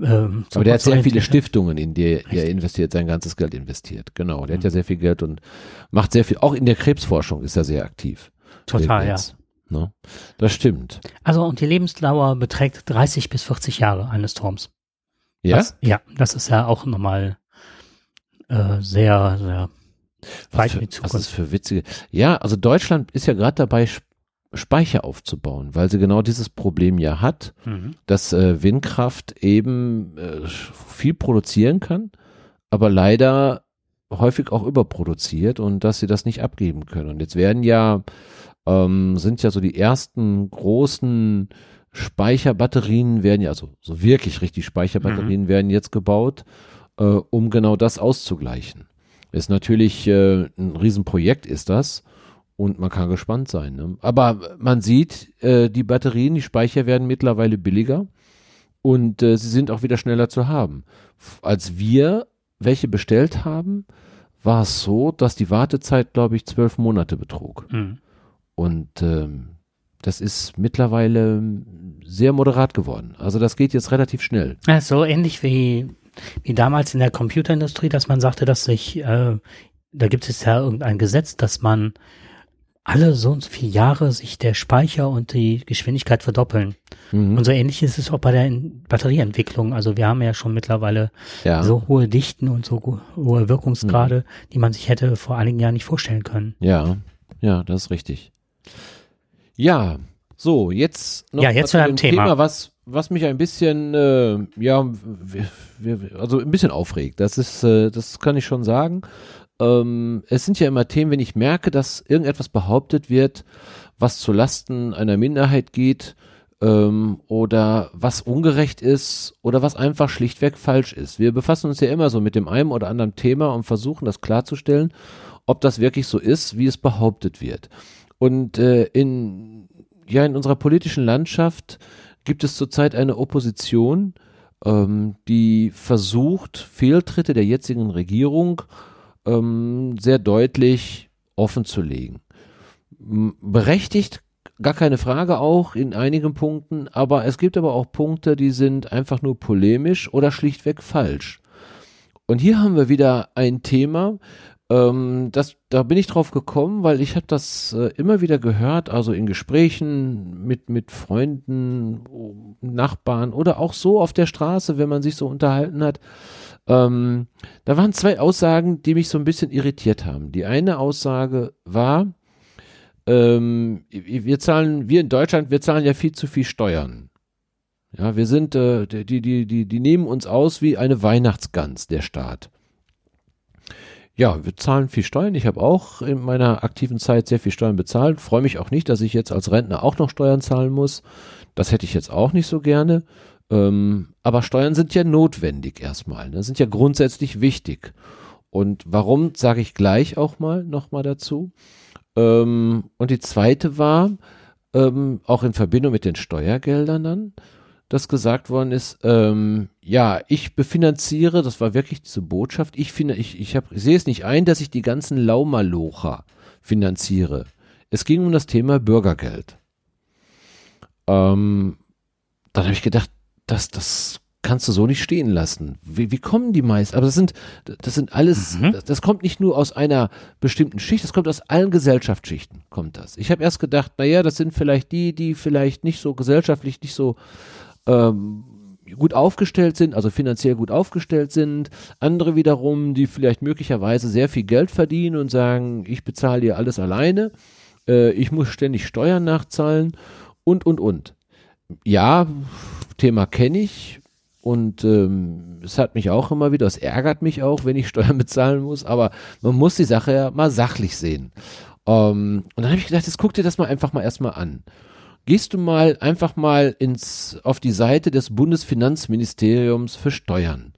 ähm, aber der hat sehr viele Stiftungen, in die er Richtig. investiert, sein ganzes Geld investiert. Genau, der hat ja sehr viel Geld und macht sehr viel. Auch in der Krebsforschung ist er sehr aktiv. Total, ja. Ne? Das stimmt. Also und die Lebensdauer beträgt 30 bis 40 Jahre eines Turms. Ja? Das, ja, das ist ja auch nochmal äh, sehr, sehr Was, für, was ist für witzige? Ja, also Deutschland ist ja gerade dabei, Speicher aufzubauen, weil sie genau dieses Problem ja hat, mhm. dass äh, Windkraft eben äh, viel produzieren kann, aber leider häufig auch überproduziert und dass sie das nicht abgeben können. Und jetzt werden ja, ähm, sind ja so die ersten großen Speicherbatterien werden ja, also so wirklich richtig Speicherbatterien mhm. werden jetzt gebaut, äh, um genau das auszugleichen. Ist natürlich äh, ein Riesenprojekt ist das und man kann gespannt sein. Ne? Aber man sieht, äh, die Batterien, die Speicher werden mittlerweile billiger und äh, sie sind auch wieder schneller zu haben. Als wir welche bestellt haben, war es so, dass die Wartezeit, glaube ich, zwölf Monate betrug. Mhm. Und ähm, das ist mittlerweile sehr moderat geworden. Also das geht jetzt relativ schnell. Ja, so ähnlich wie, wie damals in der Computerindustrie, dass man sagte, dass sich, äh, da gibt es ja irgendein Gesetz, dass man alle so und so viele Jahre sich der Speicher und die Geschwindigkeit verdoppeln. Mhm. Und so ähnlich ist es auch bei der Batterieentwicklung. Also wir haben ja schon mittlerweile ja. so hohe Dichten und so hohe Wirkungsgrade, mhm. die man sich hätte vor einigen Jahren nicht vorstellen können. Ja, ja, das ist richtig. Ja, so, jetzt noch ja, jetzt zu einem Thema. Thema, was, was mich ein bisschen, äh, ja, also ein bisschen aufregt. Das ist, äh, das kann ich schon sagen. Ähm, es sind ja immer Themen, wenn ich merke, dass irgendetwas behauptet wird, was zu Lasten einer Minderheit geht, ähm, oder was ungerecht ist oder was einfach schlichtweg falsch ist. Wir befassen uns ja immer so mit dem einen oder anderen Thema und versuchen das klarzustellen, ob das wirklich so ist, wie es behauptet wird. Und äh, in, ja, in unserer politischen Landschaft gibt es zurzeit eine Opposition, ähm, die versucht, Fehltritte der jetzigen Regierung ähm, sehr deutlich offen zu legen. Berechtigt, gar keine Frage auch in einigen Punkten, aber es gibt aber auch Punkte, die sind einfach nur polemisch oder schlichtweg falsch. Und hier haben wir wieder ein Thema, ähm, das, da bin ich drauf gekommen, weil ich habe das äh, immer wieder gehört, also in Gesprächen mit, mit Freunden, Nachbarn oder auch so auf der Straße, wenn man sich so unterhalten hat. Ähm, da waren zwei Aussagen, die mich so ein bisschen irritiert haben. Die eine Aussage war, ähm, wir zahlen, wir in Deutschland, wir zahlen ja viel zu viel Steuern. Ja, wir sind, äh, die, die, die, die nehmen uns aus wie eine Weihnachtsgans, der Staat. Ja, wir zahlen viel Steuern. Ich habe auch in meiner aktiven Zeit sehr viel Steuern bezahlt. Freue mich auch nicht, dass ich jetzt als Rentner auch noch Steuern zahlen muss. Das hätte ich jetzt auch nicht so gerne. Ähm, aber Steuern sind ja notwendig erstmal. Ne? Sind ja grundsätzlich wichtig. Und warum, sage ich gleich auch mal nochmal dazu. Ähm, und die zweite war, ähm, auch in Verbindung mit den Steuergeldern dann, dass gesagt worden ist, ähm, ja, ich befinanziere, das war wirklich diese Botschaft, ich finde, ich, ich, hab, ich sehe es nicht ein, dass ich die ganzen Laumalocher finanziere. Es ging um das Thema Bürgergeld. Ähm, dann habe ich gedacht, das, das kannst du so nicht stehen lassen. Wie, wie kommen die meist? Aber das sind, das sind alles, mhm. das, das, kommt nicht nur aus einer bestimmten Schicht, das kommt aus allen Gesellschaftsschichten, kommt das. Ich habe erst gedacht, naja, das sind vielleicht die, die vielleicht nicht so gesellschaftlich, nicht so ähm, gut aufgestellt sind, also finanziell gut aufgestellt sind, andere wiederum, die vielleicht möglicherweise sehr viel Geld verdienen und sagen, ich bezahle dir alles alleine, äh, ich muss ständig Steuern nachzahlen und, und, und. Ja, Thema kenne ich und ähm, es hat mich auch immer wieder, es ärgert mich auch, wenn ich Steuern bezahlen muss, aber man muss die Sache ja mal sachlich sehen. Ähm, und dann habe ich gedacht, jetzt guck dir das mal einfach mal erstmal an gehst du mal einfach mal ins, auf die Seite des Bundesfinanzministeriums für Steuern.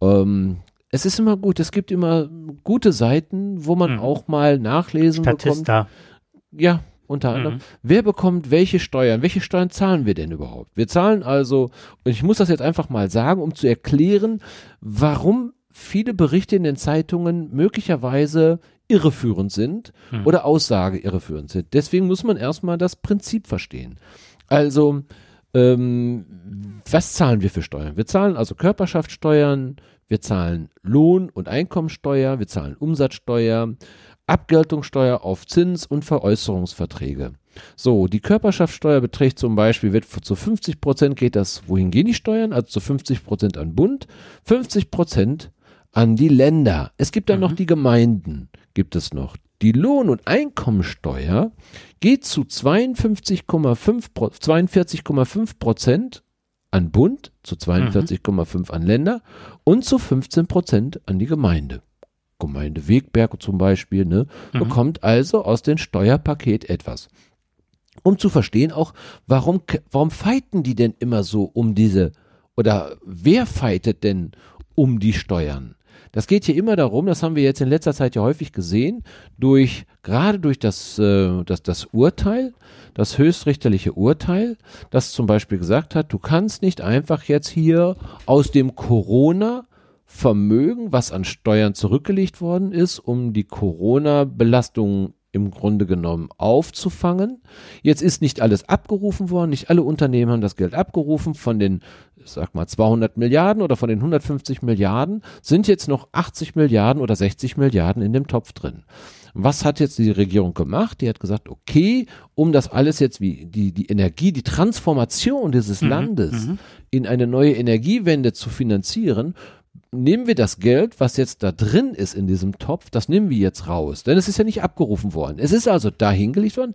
Ähm, es ist immer gut, es gibt immer gute Seiten, wo man hm. auch mal nachlesen Statista. bekommt. Ja, unter anderem. Mhm. Wer bekommt welche Steuern? Welche Steuern zahlen wir denn überhaupt? Wir zahlen also, und ich muss das jetzt einfach mal sagen, um zu erklären, warum viele Berichte in den Zeitungen möglicherweise irreführend sind hm. oder Aussage irreführend sind. Deswegen muss man erstmal das Prinzip verstehen. Also, ähm, was zahlen wir für Steuern? Wir zahlen also Körperschaftssteuern, wir zahlen Lohn- und Einkommensteuer, wir zahlen Umsatzsteuer, Abgeltungssteuer auf Zins- und Veräußerungsverträge. So, die Körperschaftssteuer beträgt zum Beispiel, wird zu 50 Prozent geht das, wohin gehen die Steuern? Also zu 50 Prozent an Bund, 50 Prozent an die Länder. Es gibt dann mhm. noch die Gemeinden. Gibt es noch. Die Lohn- und Einkommensteuer geht zu 52,5 42,5 Prozent an Bund, zu 42,5 an Länder und zu 15 Prozent an die Gemeinde. Gemeinde Wegberg zum Beispiel, ne, Mhm. bekommt also aus dem Steuerpaket etwas. Um zu verstehen auch, warum, warum fighten die denn immer so um diese, oder wer fightet denn um die Steuern? Das geht hier immer darum, das haben wir jetzt in letzter Zeit ja häufig gesehen, durch, gerade durch das, äh, das, das Urteil, das höchstrichterliche Urteil, das zum Beispiel gesagt hat, du kannst nicht einfach jetzt hier aus dem Corona Vermögen, was an Steuern zurückgelegt worden ist, um die Corona-Belastung im Grunde genommen aufzufangen. Jetzt ist nicht alles abgerufen worden, nicht alle Unternehmen haben das Geld abgerufen. Von den, sag mal, 200 Milliarden oder von den 150 Milliarden sind jetzt noch 80 Milliarden oder 60 Milliarden in dem Topf drin. Was hat jetzt die Regierung gemacht? Die hat gesagt, okay, um das alles jetzt wie die, die Energie, die Transformation dieses Landes in eine neue Energiewende zu finanzieren, nehmen wir das Geld, was jetzt da drin ist in diesem Topf, das nehmen wir jetzt raus. Denn es ist ja nicht abgerufen worden. Es ist also da hingelegt worden.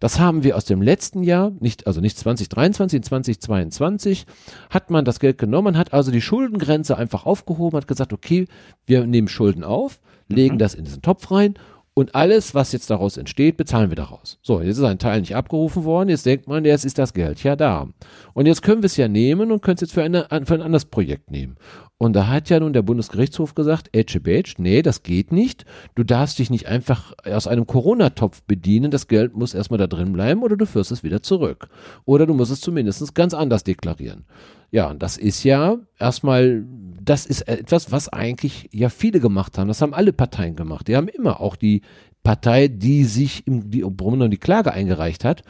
Das haben wir aus dem letzten Jahr, nicht, also nicht 2023, in 2022 hat man das Geld genommen, man hat also die Schuldengrenze einfach aufgehoben, hat gesagt, okay, wir nehmen Schulden auf, legen das in diesen Topf rein und alles, was jetzt daraus entsteht, bezahlen wir daraus. So, jetzt ist ein Teil nicht abgerufen worden, jetzt denkt man, jetzt ist das Geld ja da. Und jetzt können wir es ja nehmen und können es jetzt für, eine, für ein anderes Projekt nehmen. Und da hat ja nun der Bundesgerichtshof gesagt, Badge, nee, das geht nicht. Du darfst dich nicht einfach aus einem Corona-Topf bedienen. Das Geld muss erstmal da drin bleiben oder du führst es wieder zurück. Oder du musst es zumindest ganz anders deklarieren. Ja, das ist ja erstmal, das ist etwas, was eigentlich ja viele gemacht haben. Das haben alle Parteien gemacht. Die haben immer auch die Partei, die sich im, die, die Klage eingereicht hat,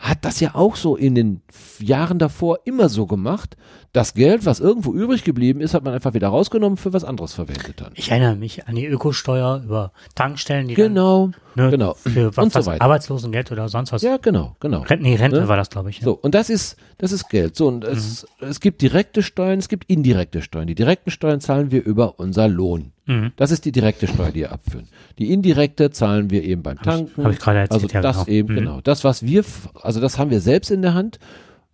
hat das ja auch so in den Jahren davor immer so gemacht. Das Geld, was irgendwo übrig geblieben ist, hat man einfach wieder rausgenommen, für was anderes verwendet dann. Ich erinnere mich an die Ökosteuer über Tankstellen, die Genau, dann, ne, genau. für was, Und so weiter. Arbeitslosengeld oder sonst was. Ja, genau, genau. Renten, nee, Rente Ne? war das, glaube ich. So, und das ist, das ist Geld. So, und es, es gibt direkte Steuern, es gibt indirekte Steuern. Die direkten Steuern zahlen wir über unser Lohn. Mhm. Das ist die direkte Steuer, die wir abführen. Die indirekte zahlen wir eben beim Tanken. hab ich gerade erzählt, Also ja, das genau. eben, Mhm. genau. Das, was wir, also das haben wir selbst in der Hand.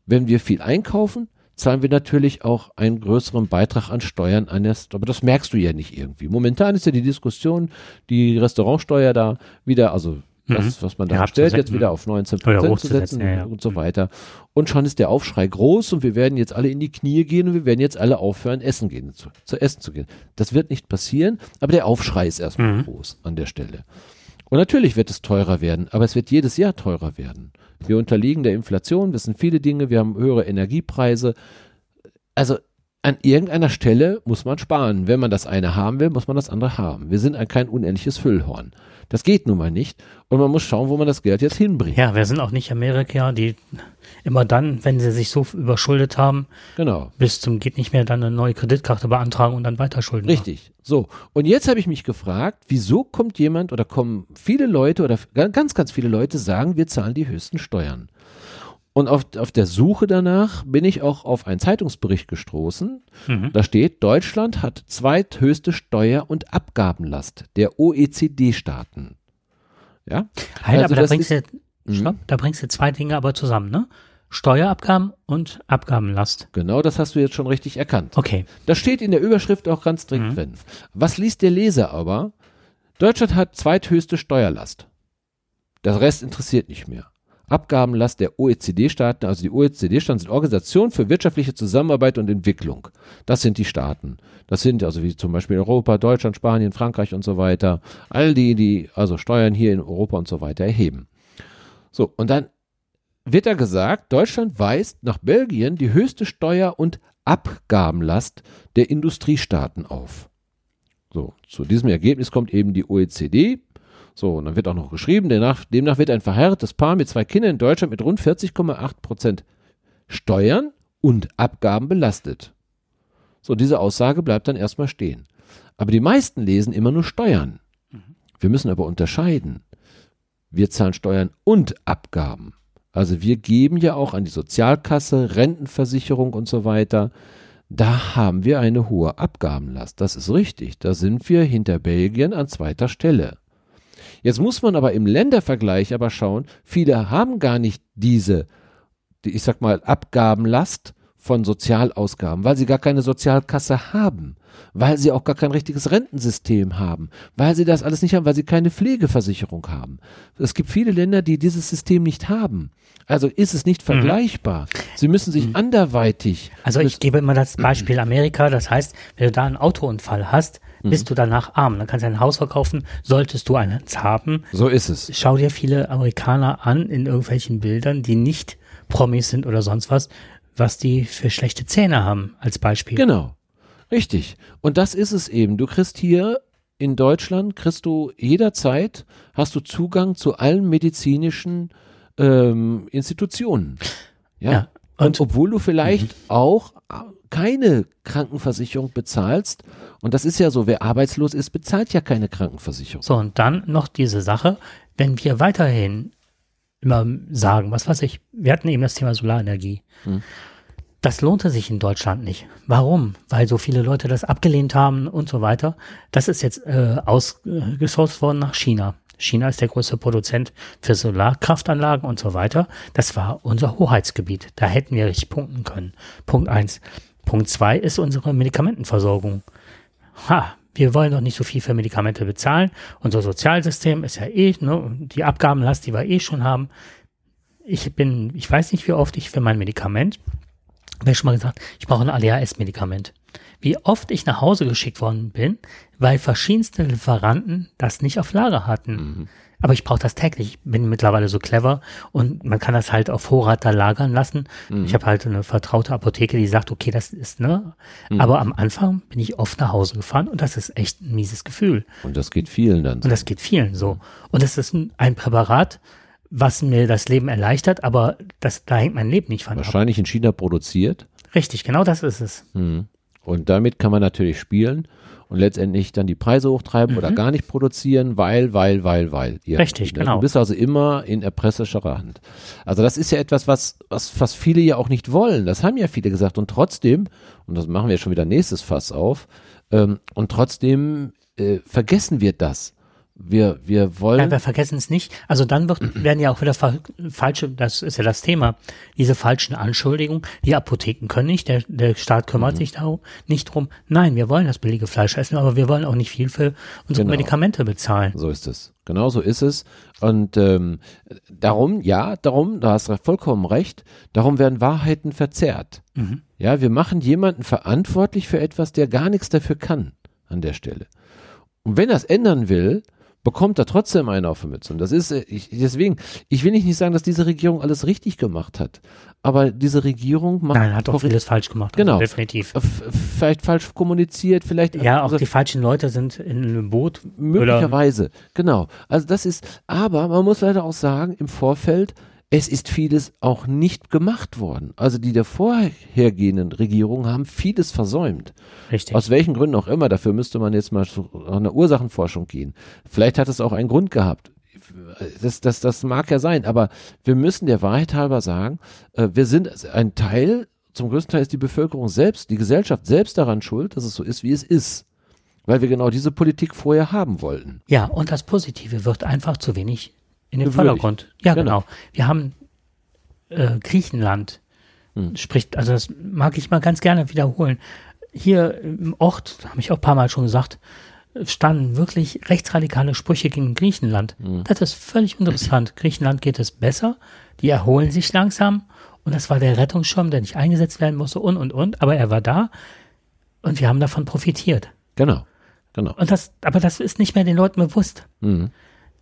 Wenn wir viel einkaufen, zahlen wir natürlich auch einen größeren Beitrag an Steuern an das, aber das merkst du ja nicht irgendwie. Momentan ist ja die Diskussion, die Restaurantsteuer da wieder, also das, was man da Herabzusetzen. stellt, jetzt wieder auf 19 Oder Prozent zu setzen ja, ja. und so weiter. Und schon ist der Aufschrei groß und wir werden jetzt alle in die Knie gehen und wir werden jetzt alle aufhören, essen gehen, zu, zu essen zu gehen. Das wird nicht passieren, aber der Aufschrei ist erstmal Mhm. groß an der Stelle. Und natürlich wird es teurer werden, aber es wird jedes Jahr teurer werden. Wir unterliegen der Inflation, wissen viele Dinge, wir haben höhere Energiepreise. Also an irgendeiner Stelle muss man sparen. Wenn man das eine haben will, muss man das andere haben. Wir sind ein kein unendliches Füllhorn. Das geht nun mal nicht. Und man muss schauen, wo man das Geld jetzt hinbringt. Ja, wir sind auch nicht Amerika, die immer dann, wenn sie sich so überschuldet haben, Genau. bis zum geht nicht mehr, dann eine neue Kreditkarte beantragen und dann weiterschulden. Richtig. So. Und jetzt habe ich mich gefragt, wieso kommt jemand oder kommen viele Leute oder ganz, ganz viele Leute sagen, wir zahlen die höchsten Steuern. Und auf, auf der Suche danach bin ich auch auf einen Zeitungsbericht gestoßen. Mhm. Da steht, Deutschland hat zweithöchste Steuer- und Abgabenlast der OECD-Staaten. Ja? Halt, Also aber da bringst, ist- du, stopp, da bringst du zwei Dinge aber zusammen, ne? Steuerabgaben und Abgabenlast. Genau das hast du jetzt schon richtig erkannt. Okay. Das steht in der Überschrift auch ganz dringend drin. Was liest der Leser aber? Deutschland hat zweithöchste Steuerlast. Der Rest interessiert nicht mehr. Abgabenlast der OECD-Staaten, also die OECD-Staaten sind Organisationen für wirtschaftliche Zusammenarbeit und Entwicklung. Das sind die Staaten. Das sind also wie zum Beispiel Europa, Deutschland, Spanien, Frankreich und so weiter. All die, die also Steuern hier in Europa und so weiter erheben. So, und dann wird da gesagt, Deutschland weist nach Belgien die höchste Steuer- und Abgabenlast der Industriestaaten auf. So, zu diesem Ergebnis kommt eben die OECD. So, und dann wird auch noch geschrieben, demnach, demnach wird ein verheiratetes Paar mit zwei Kindern in Deutschland mit rund 40,8 Prozent Steuern und Abgaben belastet. So, diese Aussage bleibt dann erstmal stehen. Aber die meisten lesen immer nur Steuern. Wir müssen aber unterscheiden. Wir zahlen Steuern und Abgaben. Also wir geben ja auch an die Sozialkasse, Rentenversicherung und so weiter da haben wir eine hohe Abgabenlast. Das ist richtig. Da sind wir hinter Belgien an zweiter Stelle. Jetzt muss man aber im Ländervergleich aber schauen, viele haben gar nicht diese, die, ich sag mal, Abgabenlast von Sozialausgaben, weil sie gar keine Sozialkasse haben, weil sie auch gar kein richtiges Rentensystem haben, weil sie das alles nicht haben, weil sie keine Pflegeversicherung haben. Es gibt viele Länder, die dieses System nicht haben. Also ist es nicht mhm. vergleichbar. Mhm. Sie müssen sich mhm. anderweitig. Also ich gebe immer das Beispiel Amerika. Das heißt, wenn du da einen Autounfall hast, mhm. bist du danach arm. Dann kannst du ein Haus verkaufen, solltest du eins haben. So ist es. Schau dir viele Amerikaner an in irgendwelchen Bildern, die nicht Promis sind oder sonst was, was die für schlechte Zähne haben, als Beispiel. Genau. Richtig. Und das ist es eben. Du kriegst hier in Deutschland, kriegst du jederzeit, hast du Zugang zu allen medizinischen ähm, Institutionen. Ja. ja. Und, und, obwohl du vielleicht mhm. auch keine Krankenversicherung bezahlst, und das ist ja so, wer arbeitslos ist, bezahlt ja keine Krankenversicherung. So, und dann noch diese Sache, wenn wir weiterhin immer sagen, was weiß ich, wir hatten eben das Thema Solarenergie. Mhm. Das lohnte sich in Deutschland nicht. Warum? Weil so viele Leute das abgelehnt haben und so weiter. Das ist jetzt äh, ausgesourced worden nach China. China ist der größte Produzent für Solarkraftanlagen und so weiter. Das war unser Hoheitsgebiet. Da hätten wir richtig punkten können. Punkt eins. Punkt zwei ist unsere Medikamentenversorgung. Ha, wir wollen doch nicht so viel für Medikamente bezahlen. Unser Sozialsystem ist ja eh, ne, die Abgabenlast, die wir eh schon haben. Ich bin, ich weiß nicht, wie oft ich für mein Medikament, habe ich schon mal gesagt, ich brauche ein ADHS-Medikament wie oft ich nach Hause geschickt worden bin, weil verschiedenste Lieferanten das nicht auf Lager hatten. Mhm. Aber ich brauche das täglich. Ich bin mittlerweile so clever und man kann das halt auf Vorrat da lagern lassen. Mhm. Ich habe halt eine vertraute Apotheke, die sagt, okay, das ist, ne? Mhm. Aber am Anfang bin ich oft nach Hause gefahren und das ist echt ein mieses Gefühl. Und das geht vielen dann. So. Und das geht vielen so. Und das ist ein Präparat, was mir das Leben erleichtert, aber das, da hängt mein Leben nicht von Wahrscheinlich ab. in China produziert. Richtig, genau das ist es. Mhm. Und damit kann man natürlich spielen und letztendlich dann die Preise hochtreiben mhm. oder gar nicht produzieren, weil, weil, weil, weil. Ja, Richtig, ne? genau. Du bist also immer in erpresserischer Hand. Also das ist ja etwas, was, was, was viele ja auch nicht wollen. Das haben ja viele gesagt. Und trotzdem, und das machen wir schon wieder nächstes Fass auf, ähm, und trotzdem äh, vergessen wir das. Wir, wir wollen. Ja, wir vergessen es nicht. Also dann wird, werden ja auch wieder fa falsche, das ist ja das Thema, diese falschen Anschuldigungen. Die Apotheken können nicht, der, der Staat kümmert mhm. sich darum, nicht drum. Nein, wir wollen das billige Fleisch essen, aber wir wollen auch nicht viel für unsere genau. Medikamente bezahlen. So ist es. Genau so ist es. Und ähm, darum, ja, darum, da hast du vollkommen recht, darum werden Wahrheiten verzerrt. Mhm. Ja, wir machen jemanden verantwortlich für etwas, der gar nichts dafür kann an der Stelle. Und wenn er es ändern will, bekommt er trotzdem einen auf die Mütze. Und das ist, äh, ich, deswegen, ich will nicht sagen, dass diese Regierung alles richtig gemacht hat. Aber diese Regierung macht. Nein, hat doch vieles falsch gemacht. Also genau. Also definitiv. Vielleicht falsch kommuniziert, vielleicht. Ja, auch also, die falschen Leute sind in einem Boot. Möglicherweise. Genau. Also das ist, aber man muss leider auch sagen, im Vorfeld, es ist vieles auch nicht gemacht worden. Also die der vorhergehenden Regierungen haben vieles versäumt. Richtig. Aus welchen Gründen auch immer. Dafür müsste man jetzt mal zu einer Ursachenforschung gehen. Vielleicht hat es auch einen Grund gehabt. Das, das, das mag ja sein, aber wir müssen der Wahrheit halber sagen, äh, wir sind ein Teil, zum größten Teil ist die Bevölkerung selbst, die Gesellschaft selbst daran schuld, dass es so ist, wie es ist weil wir genau diese Politik vorher haben wollten. Ja, und das Positive wird einfach zu wenig in den Vordergrund. Ja, genau. genau. Wir haben äh, Griechenland, hm. spricht, also das mag ich mal ganz gerne wiederholen. Hier im Ort, habe ich auch ein paar Mal schon gesagt, standen wirklich rechtsradikale Sprüche gegen Griechenland. Hm. Das ist völlig interessant. Griechenland geht es besser, die erholen sich langsam und das war der Rettungsschirm, der nicht eingesetzt werden musste und und und, aber er war da und wir haben davon profitiert. Genau, genau. Und das, aber das ist nicht mehr den Leuten bewusst. Mhm.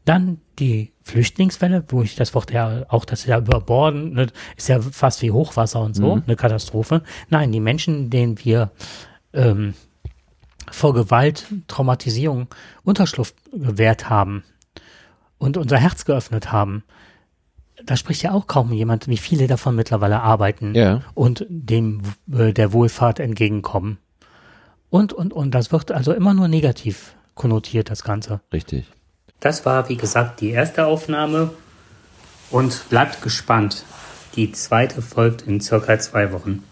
Dann die Flüchtlingswelle, wo ich das Wort ja auch, das ist ja überborden, ne, ist ja fast wie Hochwasser und so, mhm. eine Katastrophe. Nein, die Menschen, denen wir ähm, vor Gewalt, Traumatisierung Unterschlupf gewährt haben und unser Herz geöffnet haben, da spricht ja auch kaum jemand, wie viele davon mittlerweile arbeiten ja. und dem äh, der Wohlfahrt entgegenkommen. Und, und, und das wird also immer nur negativ konnotiert, das Ganze. Richtig. Das war, wie gesagt, die erste Aufnahme und bleibt gespannt. Die zweite folgt in circa zwei Wochen.